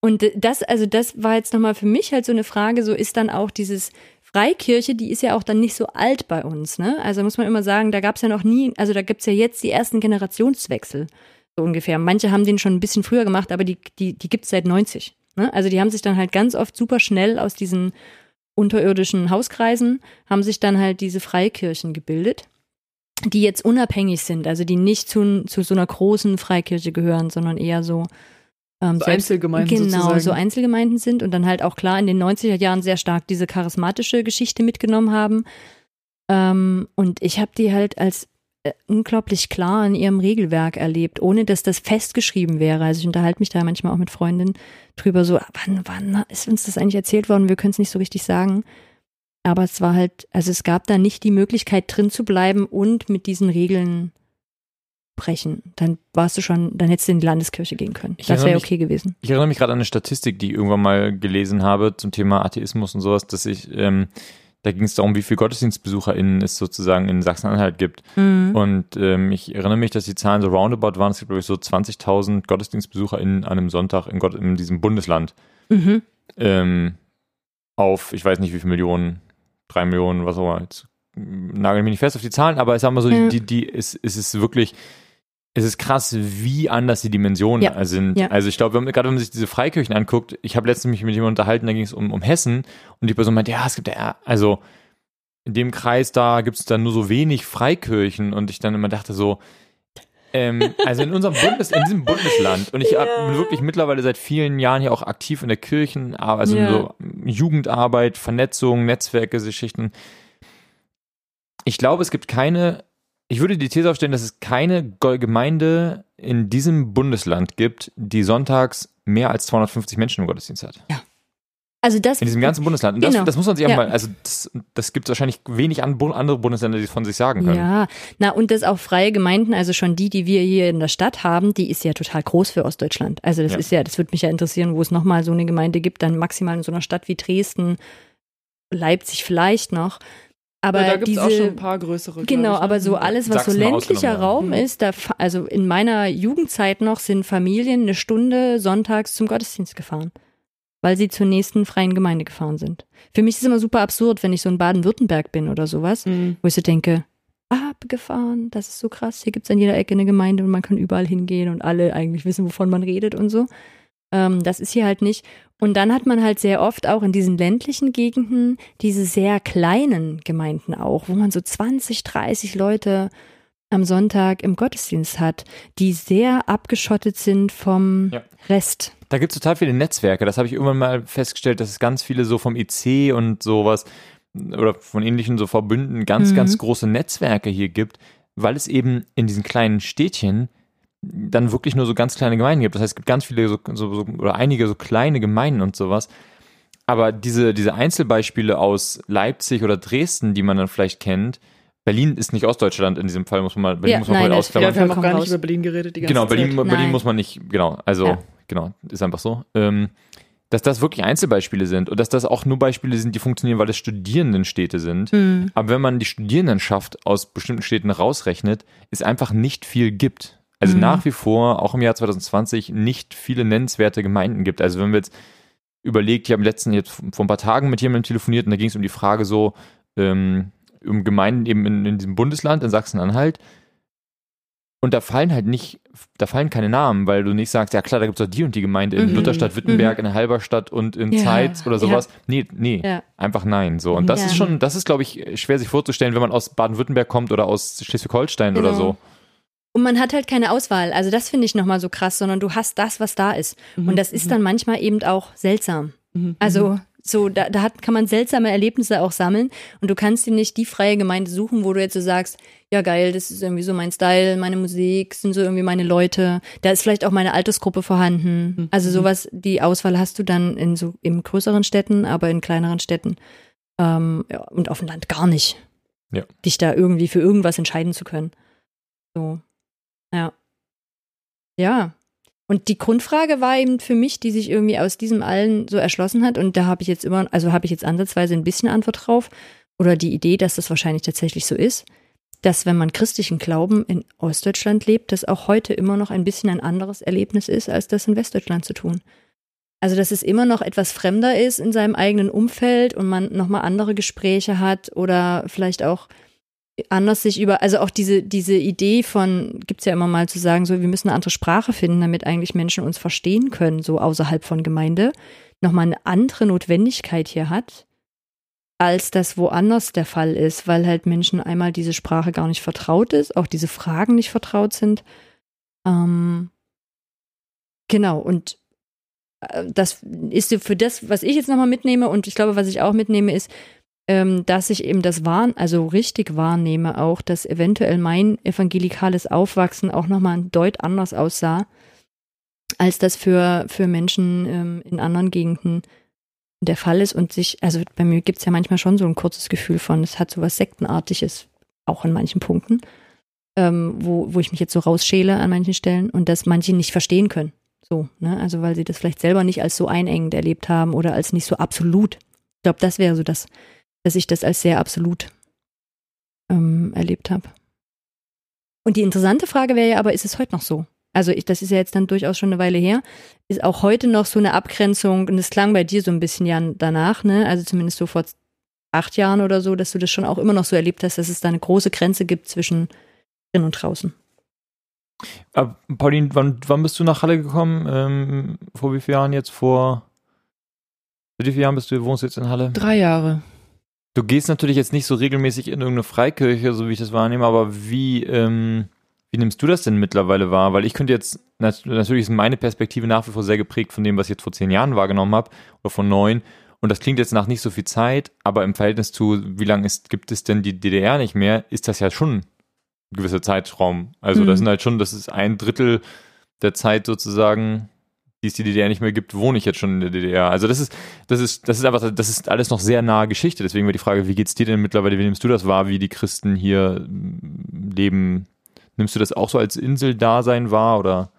und das, also das war jetzt nochmal für mich halt so eine Frage, so ist dann auch dieses Freikirche, die ist ja auch dann nicht so alt bei uns, ne? Also muss man immer sagen, da gab es ja noch nie, also da gibt's ja jetzt die ersten Generationswechsel, so ungefähr. Manche haben den schon ein bisschen früher gemacht, aber die, die, die gibt's seit 90. Ne? Also die haben sich dann halt ganz oft super schnell aus diesen unterirdischen Hauskreisen haben sich dann halt diese Freikirchen gebildet, die jetzt unabhängig sind, also die nicht zu, zu so einer großen Freikirche gehören, sondern eher so, ähm, So selbst- Einzelgemeinden genau, sozusagen. so Einzelgemeinden sind und dann halt auch klar in den 90er Jahren sehr stark diese charismatische Geschichte mitgenommen haben. Ähm, und ich habe die halt als äh, unglaublich klar in ihrem Regelwerk erlebt, ohne dass das festgeschrieben wäre. Also ich unterhalte mich da manchmal auch mit Freundinnen drüber, so, wann, wann ist uns das eigentlich erzählt worden? Wir können es nicht so richtig sagen. Aber es war halt, also es gab da nicht die Möglichkeit, drin zu bleiben und mit diesen Regeln brechen. Dann warst du schon, dann hättest du in die Landeskirche gehen können. Ich das wäre okay gewesen. Ich erinnere mich gerade an eine Statistik, die ich irgendwann mal gelesen habe zum Thema Atheismus und sowas, dass ich, ähm, Da ging es darum, wie viele GottesdienstbesucherInnen es sozusagen in Sachsen-Anhalt gibt. Mhm. Und ähm, ich erinnere mich, dass die Zahlen so roundabout waren. Es gibt, glaube ich, so 20.000 GottesdienstbesucherInnen an einem Sonntag in, Gott, in diesem Bundesland. Mhm. Ähm, auf, ich weiß nicht wie viele Millionen, drei Millionen, was auch immer. Jetzt nageln mich nicht fest auf die Zahlen, aber ich sag mal so, Ja. die, die, es, es ist wirklich, es ist krass, wie anders die Dimensionen Ja. sind. Ja. Also ich glaube, wenn man- gerade wenn man sich diese Freikirchen anguckt, ich habe letztens mich mit jemandem unterhalten, da ging es um, um Hessen und die Person meinte, ja, es gibt ja, also in dem Kreis da gibt es dann nur so wenig Freikirchen und ich dann immer dachte so, ähm, also in unserem Bundes, in diesem Bundesland und ich hab- bin wirklich mittlerweile seit vielen Jahren hier auch aktiv in der Kirchen, also in Ja. so Jugendarbeit, Vernetzung, Netzwerke, Geschichten. Ich glaube, es gibt keine, ich würde die These aufstellen, dass es keine Gemeinde in diesem Bundesland gibt, die sonntags mehr als 250 Menschen im Gottesdienst hat. Also das, In diesem ganzen Bundesland. Und das, Genau. das muss man sich auch Ja. mal, also das, das gibt es wahrscheinlich wenig andere Bundesländer, die es von sich sagen können. Ja, na und das auch freie Gemeinden, also schon die, die wir hier in der Stadt haben, die ist ja total groß für Ostdeutschland. Also das Ja. ist ja, das würde mich ja interessieren, wo es nochmal so eine Gemeinde gibt, dann maximal in so einer Stadt wie Dresden, Leipzig vielleicht noch. Aber ja, da gibt es diese, auch schon ein paar größere. Genau, ich, ne? aber so alles, was so Sachsen mal ländlicher ausgenommen, ja. Raum Mhm. ist, da, also in meiner Jugendzeit noch sind Familien eine Stunde sonntags zum Gottesdienst gefahren, weil sie zur nächsten freien Gemeinde gefahren sind. Für mich ist es immer super absurd, wenn ich so in Baden-Württemberg bin oder sowas, Mhm. wo ich so denke, abgefahren, das ist so krass, hier gibt's an jeder Ecke eine Gemeinde und man kann überall hingehen und alle eigentlich wissen, wovon man redet und so. Ähm, das ist hier halt nicht. Und dann hat man halt sehr oft auch in diesen ländlichen Gegenden diese sehr kleinen Gemeinden auch, wo man so 20, 30 Leute am Sonntag im Gottesdienst hat, die sehr abgeschottet sind vom Ja. Rest. Da gibt es total viele Netzwerke. Das habe ich irgendwann mal festgestellt, dass es ganz viele so vom IC und sowas oder von ähnlichen so Verbünden ganz, Mhm. ganz große Netzwerke hier gibt, weil es eben in diesen kleinen Städtchen dann wirklich nur so ganz kleine Gemeinden gibt. Das heißt, es gibt ganz viele so, so, so oder einige so kleine Gemeinden und sowas. Aber diese, diese Einzelbeispiele aus Leipzig oder Dresden, die man dann vielleicht kennt, Berlin ist nicht Ostdeutschland in diesem Fall, muss man mal, Berlin Ja, muss man nein, mal ausklammern. Ja, wir haben auch gar raus. nicht über Berlin geredet die ganze Genau, Zeit. Berlin, Berlin Nein. muss man nicht, genau, also, Ja. genau, ist einfach so. Ähm, dass das wirklich Einzelbeispiele sind und dass das auch nur Beispiele sind, die funktionieren, weil es Studierendenstädte sind. Hm. Aber wenn man die Studierendenschaft aus bestimmten Städten rausrechnet, es einfach nicht viel gibt. Also Mhm. nach wie vor, auch im Jahr 2020, nicht viele nennenswerte Gemeinden gibt. Also wenn wir jetzt überlegt, ich habe letzten jetzt vor ein paar Tagen mit jemandem telefoniert und da ging es um die Frage so, ähm, um Gemeinden eben in, in diesem Bundesland, in Sachsen-Anhalt. Und da fallen halt nicht, da fallen keine Namen, weil du nicht sagst, ja klar, da gibt es doch die und die Gemeinde in Mhm. Lutherstadt Wittenberg, in Halberstadt und in Ja, Zeitz oder sowas. Nee, nee, Ja. einfach nein. So. Und das Ja. ist schon, das ist, glaube ich, schwer sich vorzustellen, wenn man aus Baden-Württemberg kommt oder aus Schleswig-Holstein oder Genau. so. Und man hat halt keine Auswahl. Also das finde ich nochmal so krass, sondern du hast das, was da ist. Mhm. Und das ist dann manchmal eben auch seltsam. Mhm. Also so, da, da hat, kann man seltsame Erlebnisse auch sammeln und du kannst dir nicht die freie Gemeinde suchen, wo du jetzt so sagst, ja geil, das ist irgendwie so mein Style, meine Musik, sind so irgendwie meine Leute, da ist vielleicht auch meine Altersgruppe vorhanden. Mhm. Also sowas, die Auswahl hast du dann in so in größeren Städten, aber in kleineren Städten ähm, ja, und auf dem Land gar nicht. Ja. Dich da irgendwie für irgendwas entscheiden zu können. So. Ja. Ja. Und die Grundfrage war eben für mich, die sich irgendwie aus diesem allen so erschlossen hat. Und da habe ich jetzt immer, also habe ich jetzt ansatzweise ein bisschen Antwort drauf. Oder die Idee, dass das wahrscheinlich tatsächlich so ist, dass wenn man christlichen Glauben in Ostdeutschland lebt, das auch heute immer noch ein bisschen ein anderes Erlebnis ist, als das in Westdeutschland zu tun. Also, dass es immer noch etwas fremder ist in seinem eigenen Umfeld und man nochmal andere Gespräche hat oder vielleicht auch anders sich über, also auch diese, diese Idee von, gibt's ja immer mal zu sagen, so, wir müssen eine andere Sprache finden, damit eigentlich Menschen uns verstehen können, so außerhalb von Gemeinde, nochmal eine andere Notwendigkeit hier hat, als das woanders der Fall ist, weil halt Menschen einmal diese Sprache gar nicht vertraut ist, auch diese Fragen nicht vertraut sind. Ähm, genau, und äh, das ist für das, was ich jetzt nochmal mitnehme und ich glaube, was ich auch mitnehme, ist, ähm, dass ich eben das wahr, also richtig wahrnehme auch, dass eventuell mein evangelikales Aufwachsen auch nochmal deut anders aussah, als das für, für Menschen ähm, in anderen Gegenden der Fall ist und sich, also bei mir gibt es ja manchmal schon so ein kurzes Gefühl von, es hat so was Sektenartiges, auch in manchen Punkten, ähm, wo, wo ich mich jetzt so rausschäle an manchen Stellen und das manche nicht verstehen können. So, ne? Also weil sie das vielleicht selber nicht als so einengend erlebt haben oder als nicht so absolut. Ich glaube, das wäre so das, dass ich das als sehr absolut ähm, erlebt habe. Und die interessante Frage wäre ja aber, ist es heute noch so? Also ich, das ist ja jetzt dann durchaus schon eine Weile her. Ist auch heute noch so eine Abgrenzung, und es klang bei dir so ein bisschen ja danach, ne? Also zumindest so vor acht Jahren oder so, dass du das schon auch immer noch so erlebt hast, dass es da eine große Grenze gibt zwischen drin und draußen. Aber Pauline, wann, wann bist du nach Halle gekommen? Ähm, vor wie vielen Jahren jetzt? Vor wie vielen Jahren bist du, wohnst du jetzt in Halle? Drei Jahre. Du gehst natürlich jetzt nicht so regelmäßig in irgendeine Freikirche, so wie ich das wahrnehme, aber wie, ähm, wie nimmst du das denn mittlerweile wahr? Weil ich könnte jetzt, natürlich ist meine Perspektive nach wie vor sehr geprägt von dem, was ich jetzt vor zehn Jahren wahrgenommen habe, oder vor neun. Und das klingt jetzt nach nicht so viel Zeit, aber im Verhältnis zu, wie lange gibt es denn die DDR nicht mehr, ist das ja schon ein gewisser Zeitraum. Also mhm. das sind halt schon, das ist ein Drittel der Zeit sozusagen, die es die DDR nicht mehr gibt, wohne ich jetzt schon in der DDR. Also das ist, das ist, das ist einfach, das ist alles noch sehr nahe Geschichte. Deswegen wäre die Frage, wie geht's dir denn mittlerweile, wie nimmst du das wahr, wie die Christen hier leben? Nimmst du das auch so als Inseldasein wahr oder?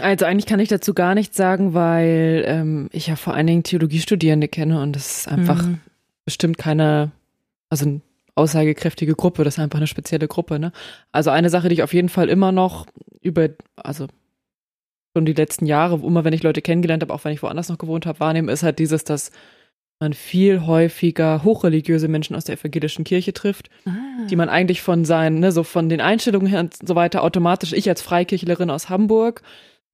Also eigentlich kann ich dazu gar nichts sagen, weil ähm, ich ja vor allen Dingen Theologiestudierende kenne und das ist einfach mhm. bestimmt keine, also eine aussagekräftige Gruppe, das ist einfach eine spezielle Gruppe. Ne? Also eine Sache, die ich auf jeden Fall immer noch über, also schon die letzten Jahre, immer wenn ich Leute kennengelernt habe, auch wenn ich woanders noch gewohnt habe, wahrnehme, ist halt dieses, dass man viel häufiger hochreligiöse Menschen aus der evangelischen Kirche trifft, ah. die man eigentlich von seinen, ne, so von den Einstellungen her und so weiter automatisch, ich als Freikirchlerin aus Hamburg,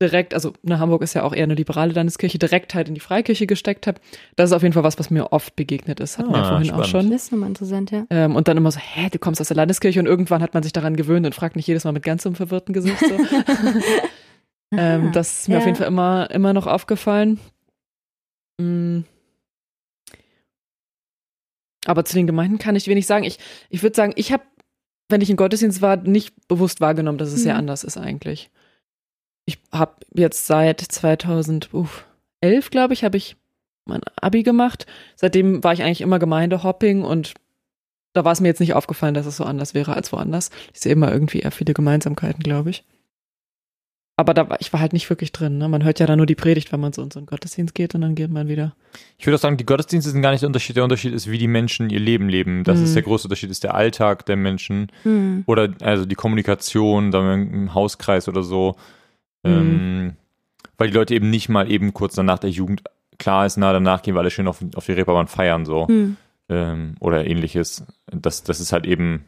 direkt, also ne, Hamburg ist ja auch eher eine liberale Landeskirche, direkt halt in die Freikirche gesteckt habe. Das ist auf jeden Fall was, was mir oft begegnet ist. Hatten ah, wir vorhin spannend. auch schon. Das ist nochmal interessant, ja. Ähm, und dann immer so, hä, du kommst aus der Landeskirche und irgendwann hat man sich daran gewöhnt und fragt nicht jedes Mal mit ganzem verwirrten Gesicht so. ähm, das ist mir ja. auf jeden Fall immer, immer noch aufgefallen. Mhm. Aber zu den Gemeinden kann ich wenig sagen. Ich, ich würde sagen, ich habe, wenn ich in Gottesdienst war, nicht bewusst wahrgenommen, dass es mhm. sehr anders ist eigentlich ich habe jetzt seit 2011, glaube ich, habe ich mein Abi gemacht. Seitdem war ich eigentlich immer Gemeindehopping und da war es mir jetzt nicht aufgefallen, dass es so anders wäre als woanders. Ich sehe immer irgendwie eher viele Gemeinsamkeiten, glaube ich. Aber da war, ich war halt nicht wirklich drin. Ne? Man hört ja dann nur die Predigt, wenn man so in so einen Gottesdienst geht und dann geht man wieder. Ich würde auch sagen, die Gottesdienste sind gar nicht der Unterschied. Der Unterschied ist, wie die Menschen ihr Leben leben. Das mhm. ist der große Unterschied, ist der Alltag der Menschen. Mhm. Oder also die Kommunikation, dann im Hauskreis oder so. Mhm. Ähm, weil die Leute eben nicht mal eben kurz danach der Jugend klar ist, na, danach gehen wir alle schön auf, auf die Reeperbahn feiern, so. Mhm. Ähm, oder ähnliches. Das, das ist halt eben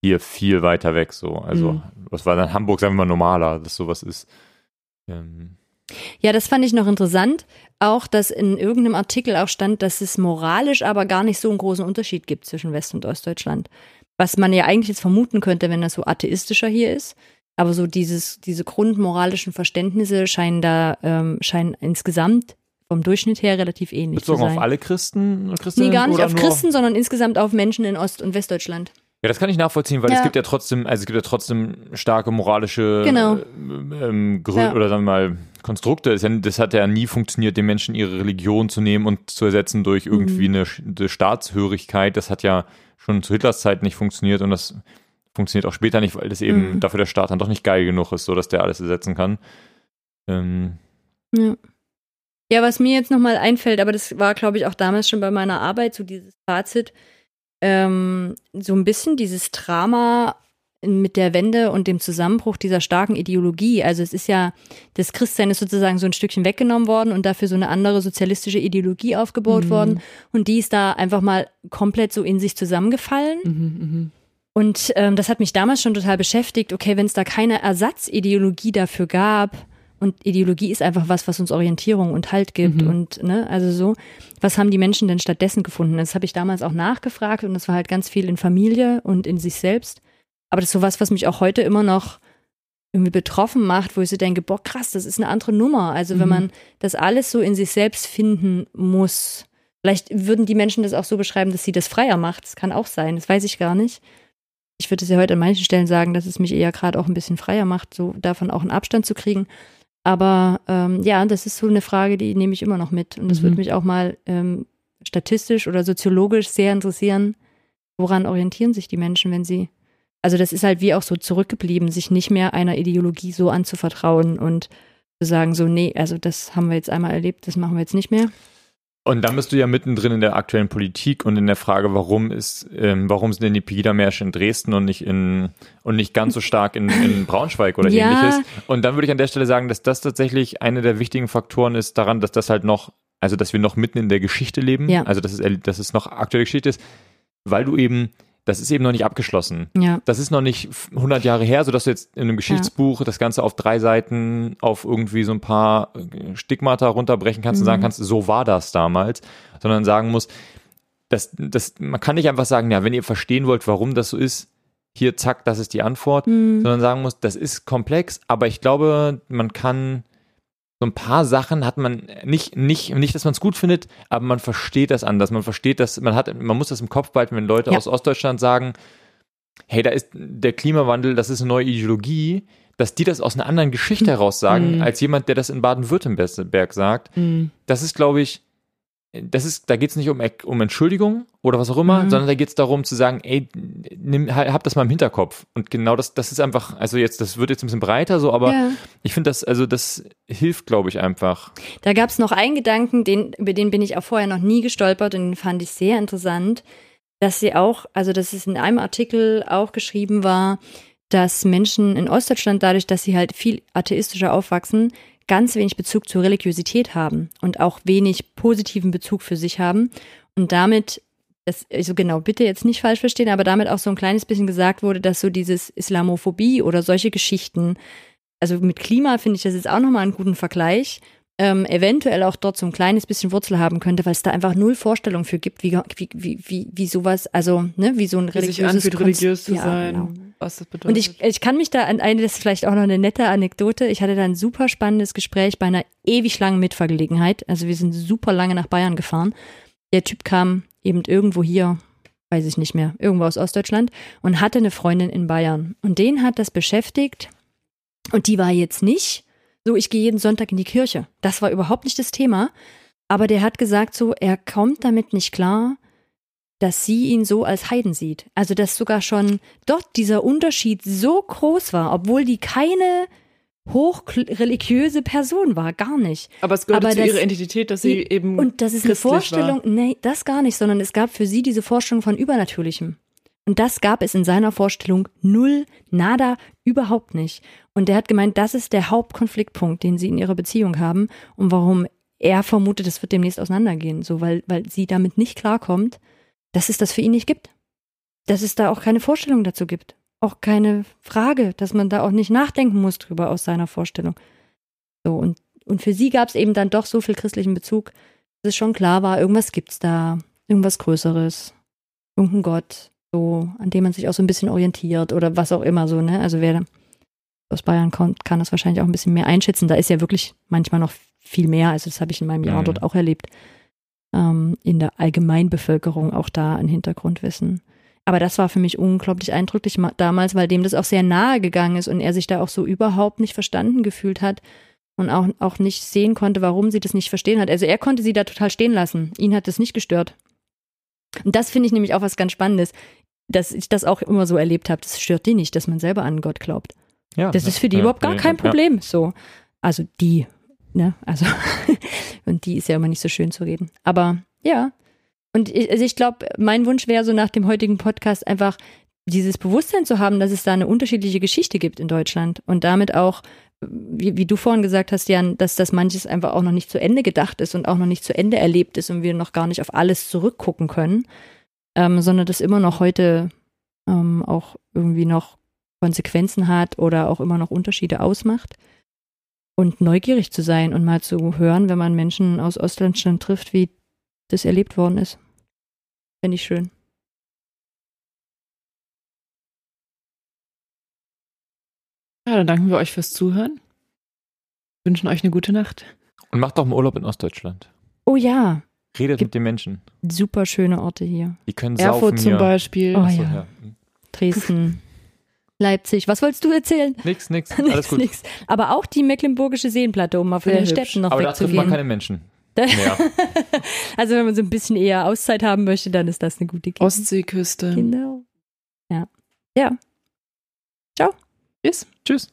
hier viel weiter weg, so. Also, mhm. was war dann Hamburg, sagen wir mal, normaler, dass sowas ist. Ähm. Ja, das fand ich noch interessant. Auch, dass in irgendeinem Artikel auch stand, dass es moralisch aber gar nicht so einen großen Unterschied gibt zwischen West- und Ostdeutschland. Was man ja eigentlich jetzt vermuten könnte, wenn das so atheistischer hier ist. Aber so dieses, diese grundmoralischen Verständnisse scheinen da, ähm, scheinen insgesamt vom Durchschnitt her relativ ähnlich Bezogen zu sein. auf alle Christen Christinnen? Nee, gar nicht auf Christen, sondern insgesamt auf Menschen in Ost- und Westdeutschland. Ja, das kann ich nachvollziehen, weil ja. es gibt ja trotzdem, also es gibt ja trotzdem starke moralische genau. ähm, Gründe ja. oder sagen wir mal Konstrukte. Das hat ja nie funktioniert, den Menschen ihre Religion zu nehmen und zu ersetzen durch irgendwie mhm. eine, eine Staatshörigkeit. Das hat ja schon zu Hitlers Zeit nicht funktioniert und das funktioniert auch später nicht, weil das eben mhm. dafür der Staat dann doch nicht geil genug ist, so dass der alles ersetzen kann. Ähm. Ja. ja, was mir jetzt nochmal einfällt, aber das war, glaube ich, auch damals schon bei meiner Arbeit, so dieses Fazit, ähm, so ein bisschen dieses Drama mit der Wende und dem Zusammenbruch dieser starken Ideologie. Also es ist ja, das Christsein ist sozusagen so ein Stückchen weggenommen worden und dafür so eine andere sozialistische Ideologie aufgebaut mhm. worden. Und die ist da einfach mal komplett so in sich zusammengefallen. Mhm, mh. Und ähm, das hat mich damals schon total beschäftigt. Okay, wenn es da keine Ersatzideologie dafür gab, und Ideologie ist einfach was, was uns Orientierung und Halt gibt mhm. und ne, also so, was haben die Menschen denn stattdessen gefunden? Das habe ich damals auch nachgefragt und das war halt ganz viel in Familie und in sich selbst. Aber das ist sowas, was mich auch heute immer noch irgendwie betroffen macht, wo ich so denke, boah, krass, das ist eine andere Nummer. Also mhm. wenn man das alles so in sich selbst finden muss, vielleicht würden die Menschen das auch so beschreiben, dass sie das freier macht. Das kann auch sein, das weiß ich gar nicht ich würde es ja heute an manchen Stellen sagen, dass es mich eher gerade auch ein bisschen freier macht, so davon auch einen Abstand zu kriegen. Aber ähm, ja, das ist so eine Frage, die nehme ich immer noch mit. Und das mhm. würde mich auch mal ähm, statistisch oder soziologisch sehr interessieren. Woran orientieren sich die Menschen, wenn sie. Also, das ist halt wie auch so zurückgeblieben, sich nicht mehr einer Ideologie so anzuvertrauen und zu sagen, so, nee, also das haben wir jetzt einmal erlebt, das machen wir jetzt nicht mehr. Und dann bist du ja mittendrin in der aktuellen Politik und in der Frage, warum ist, ähm, warum sind denn die Pegida-Märsche in Dresden und nicht in und nicht ganz so stark in, in Braunschweig oder Ja. ähnliches. Und dann würde ich an der Stelle sagen, dass das tatsächlich einer der wichtigen Faktoren ist daran, dass das halt noch, also dass wir noch mitten in der Geschichte leben, Ja. also dass es, dass es noch aktuelle Geschichte ist, weil du eben, das ist eben noch nicht abgeschlossen. Ja. Das ist noch nicht 100 Jahre her, sodass du jetzt in einem Geschichtsbuch das Ganze auf drei Seiten auf irgendwie so ein paar äh, Stigmata runterbrechen kannst und sagen kannst, so war das damals, sondern sagen musst, das, das, man kann nicht einfach sagen, ja, wenn ihr verstehen wollt, warum das so ist, hier, zack, das ist die Antwort, sondern sagen muss, das ist komplex, aber ich glaube, man kann so ein paar Sachen hat man nicht, nicht, nicht, dass man es gut findet, aber man versteht das anders. Man versteht das, man hat, man muss das im Kopf behalten, wenn Leute Ja. aus Ostdeutschland sagen, hey, da ist der Klimawandel, das ist eine neue Ideologie, dass die das aus einer anderen Geschichte heraus sagen, Mhm. als jemand, der das in Baden-Württemberg sagt. Mhm. Das ist, glaube ich, das ist, da geht es nicht um, um Entschuldigung oder was auch immer, Mhm. sondern da geht es darum zu sagen, ey, nimm, hab das mal im Hinterkopf. Und genau das, das ist einfach, also jetzt, das wird jetzt ein bisschen breiter so, aber ja. ich finde das, also das hilft, glaube ich, einfach. Da gab es noch einen Gedanken, den, über den bin ich auch vorher noch nie gestolpert und den fand ich sehr interessant, dass sie auch, also dass es in einem Artikel auch geschrieben war, dass Menschen in Ostdeutschland dadurch, dass sie halt viel atheistischer aufwachsen, ganz wenig Bezug zur Religiosität haben und auch wenig positiven Bezug für sich haben und damit das, also genau, bitte jetzt nicht falsch verstehen, aber damit auch so ein kleines bisschen gesagt wurde, dass so dieses Islamophobie oder solche Geschichten, also mit Klima finde ich das jetzt auch nochmal einen guten Vergleich, ähm, eventuell auch dort so ein kleines bisschen Wurzel haben könnte, weil es da einfach null Vorstellung für gibt, wie, wie, wie, wie, wie sowas, also, ne, wie so ein Wie sich religiöses anfühlt, Konst- religiös zu Ja, sein, genau. was das bedeutet. Und ich, ich kann mich da an eine, das ist vielleicht auch noch eine nette Anekdote. Ich hatte da ein super spannendes Gespräch bei einer ewig langen Mitfahrgelegenheit. Also wir sind super lange nach Bayern gefahren. Der Typ kam eben irgendwo hier, weiß ich nicht mehr, irgendwo aus Ostdeutschland und hatte eine Freundin in Bayern. Und den hat das beschäftigt. Und die war jetzt nicht so, ich gehe jeden Sonntag in die Kirche. Das war überhaupt nicht das Thema. Aber der hat gesagt so, er kommt damit nicht klar, dass sie ihn so als Heiden sieht. Also dass sogar schon dort dieser Unterschied so groß war, obwohl die keine hochreligiöse Person war, gar nicht. aber es gehört aber zu das- ihrer Identität, dass sie eben Und das ist eine Vorstellung, nee, das gar nicht, sondern es gab für sie diese Vorstellung von Übernatürlichem. Und das gab es in seiner Vorstellung null, nada, überhaupt nicht. Und er hat gemeint, das ist der Hauptkonfliktpunkt, den sie in ihrer Beziehung haben und warum er vermutet, es wird demnächst auseinandergehen, so weil, weil sie damit nicht klarkommt, dass es das für ihn nicht gibt. Dass es da auch keine Vorstellung dazu gibt. Auch keine Frage, dass man da auch nicht nachdenken muss drüber aus seiner Vorstellung. So, und, und für sie gab es eben dann doch so viel christlichen Bezug, dass es schon klar war, irgendwas gibt's da, irgendwas Größeres, irgendein Gott, so, an dem man sich auch so ein bisschen orientiert oder was auch immer so, ne? Also wer aus Bayern kommt, kann das wahrscheinlich auch ein bisschen mehr einschätzen. Da ist ja wirklich manchmal noch viel mehr, also das habe ich in meinem Jahr Mhm. dort auch erlebt, ähm, in der Allgemeinbevölkerung auch da ein Hintergrundwissen. Aber das war für mich unglaublich eindrücklich ma- damals, weil dem das auch sehr nahe gegangen ist und er sich da auch so überhaupt nicht verstanden gefühlt hat und auch, auch nicht sehen konnte, warum sie das nicht verstehen hat. Also er konnte sie da total stehen lassen. Ihn hat das nicht gestört. Und das finde ich nämlich auch was ganz Spannendes, dass ich das auch immer so erlebt habe. Das stört die nicht, dass man selber an Gott glaubt. Ja, Das ist für die ja, überhaupt gar ja, kein ja. Problem. So. Also die, ne? Also, und die ist ja immer nicht so schön zu reden. Aber ja. Und ich, also ich glaube, mein Wunsch wäre so nach dem heutigen Podcast einfach dieses Bewusstsein zu haben, dass es da eine unterschiedliche Geschichte gibt in Deutschland und damit auch, wie, wie du vorhin gesagt hast, Jan, dass das manches einfach auch noch nicht zu Ende gedacht ist und auch noch nicht zu Ende erlebt ist und wir noch gar nicht auf alles zurückgucken können, ähm, sondern das immer noch heute ähm, auch irgendwie noch Konsequenzen hat oder auch immer noch Unterschiede ausmacht. Und neugierig zu sein und mal zu hören, wenn man Menschen aus Ostdeutschland trifft, wie das erlebt worden ist. Finde ich schön. Ja, dann danken wir euch fürs Zuhören. Wünschen euch eine gute Nacht. Und macht doch einen Urlaub in Ostdeutschland. Oh ja, Redet Gibt- mit den Menschen. super schöne Orte hier. Die können Erfurt saufen zum hier. Beispiel. Oh Achso, ja. ja. Dresden, Leipzig. Was wolltest du erzählen? Nix, nix, alles Nix, gut. nix. Aber auch die Mecklenburgische Seenplatte, um mal von Sehr den hübsch. Städten noch Aber da trifft man wegzugehen. keine Menschen. mehr. also wenn man so ein bisschen eher Auszeit haben möchte, dann ist das eine gute Gegend. Ostseeküste. Genau. Ja. Ja. Tschüss. Tschüss.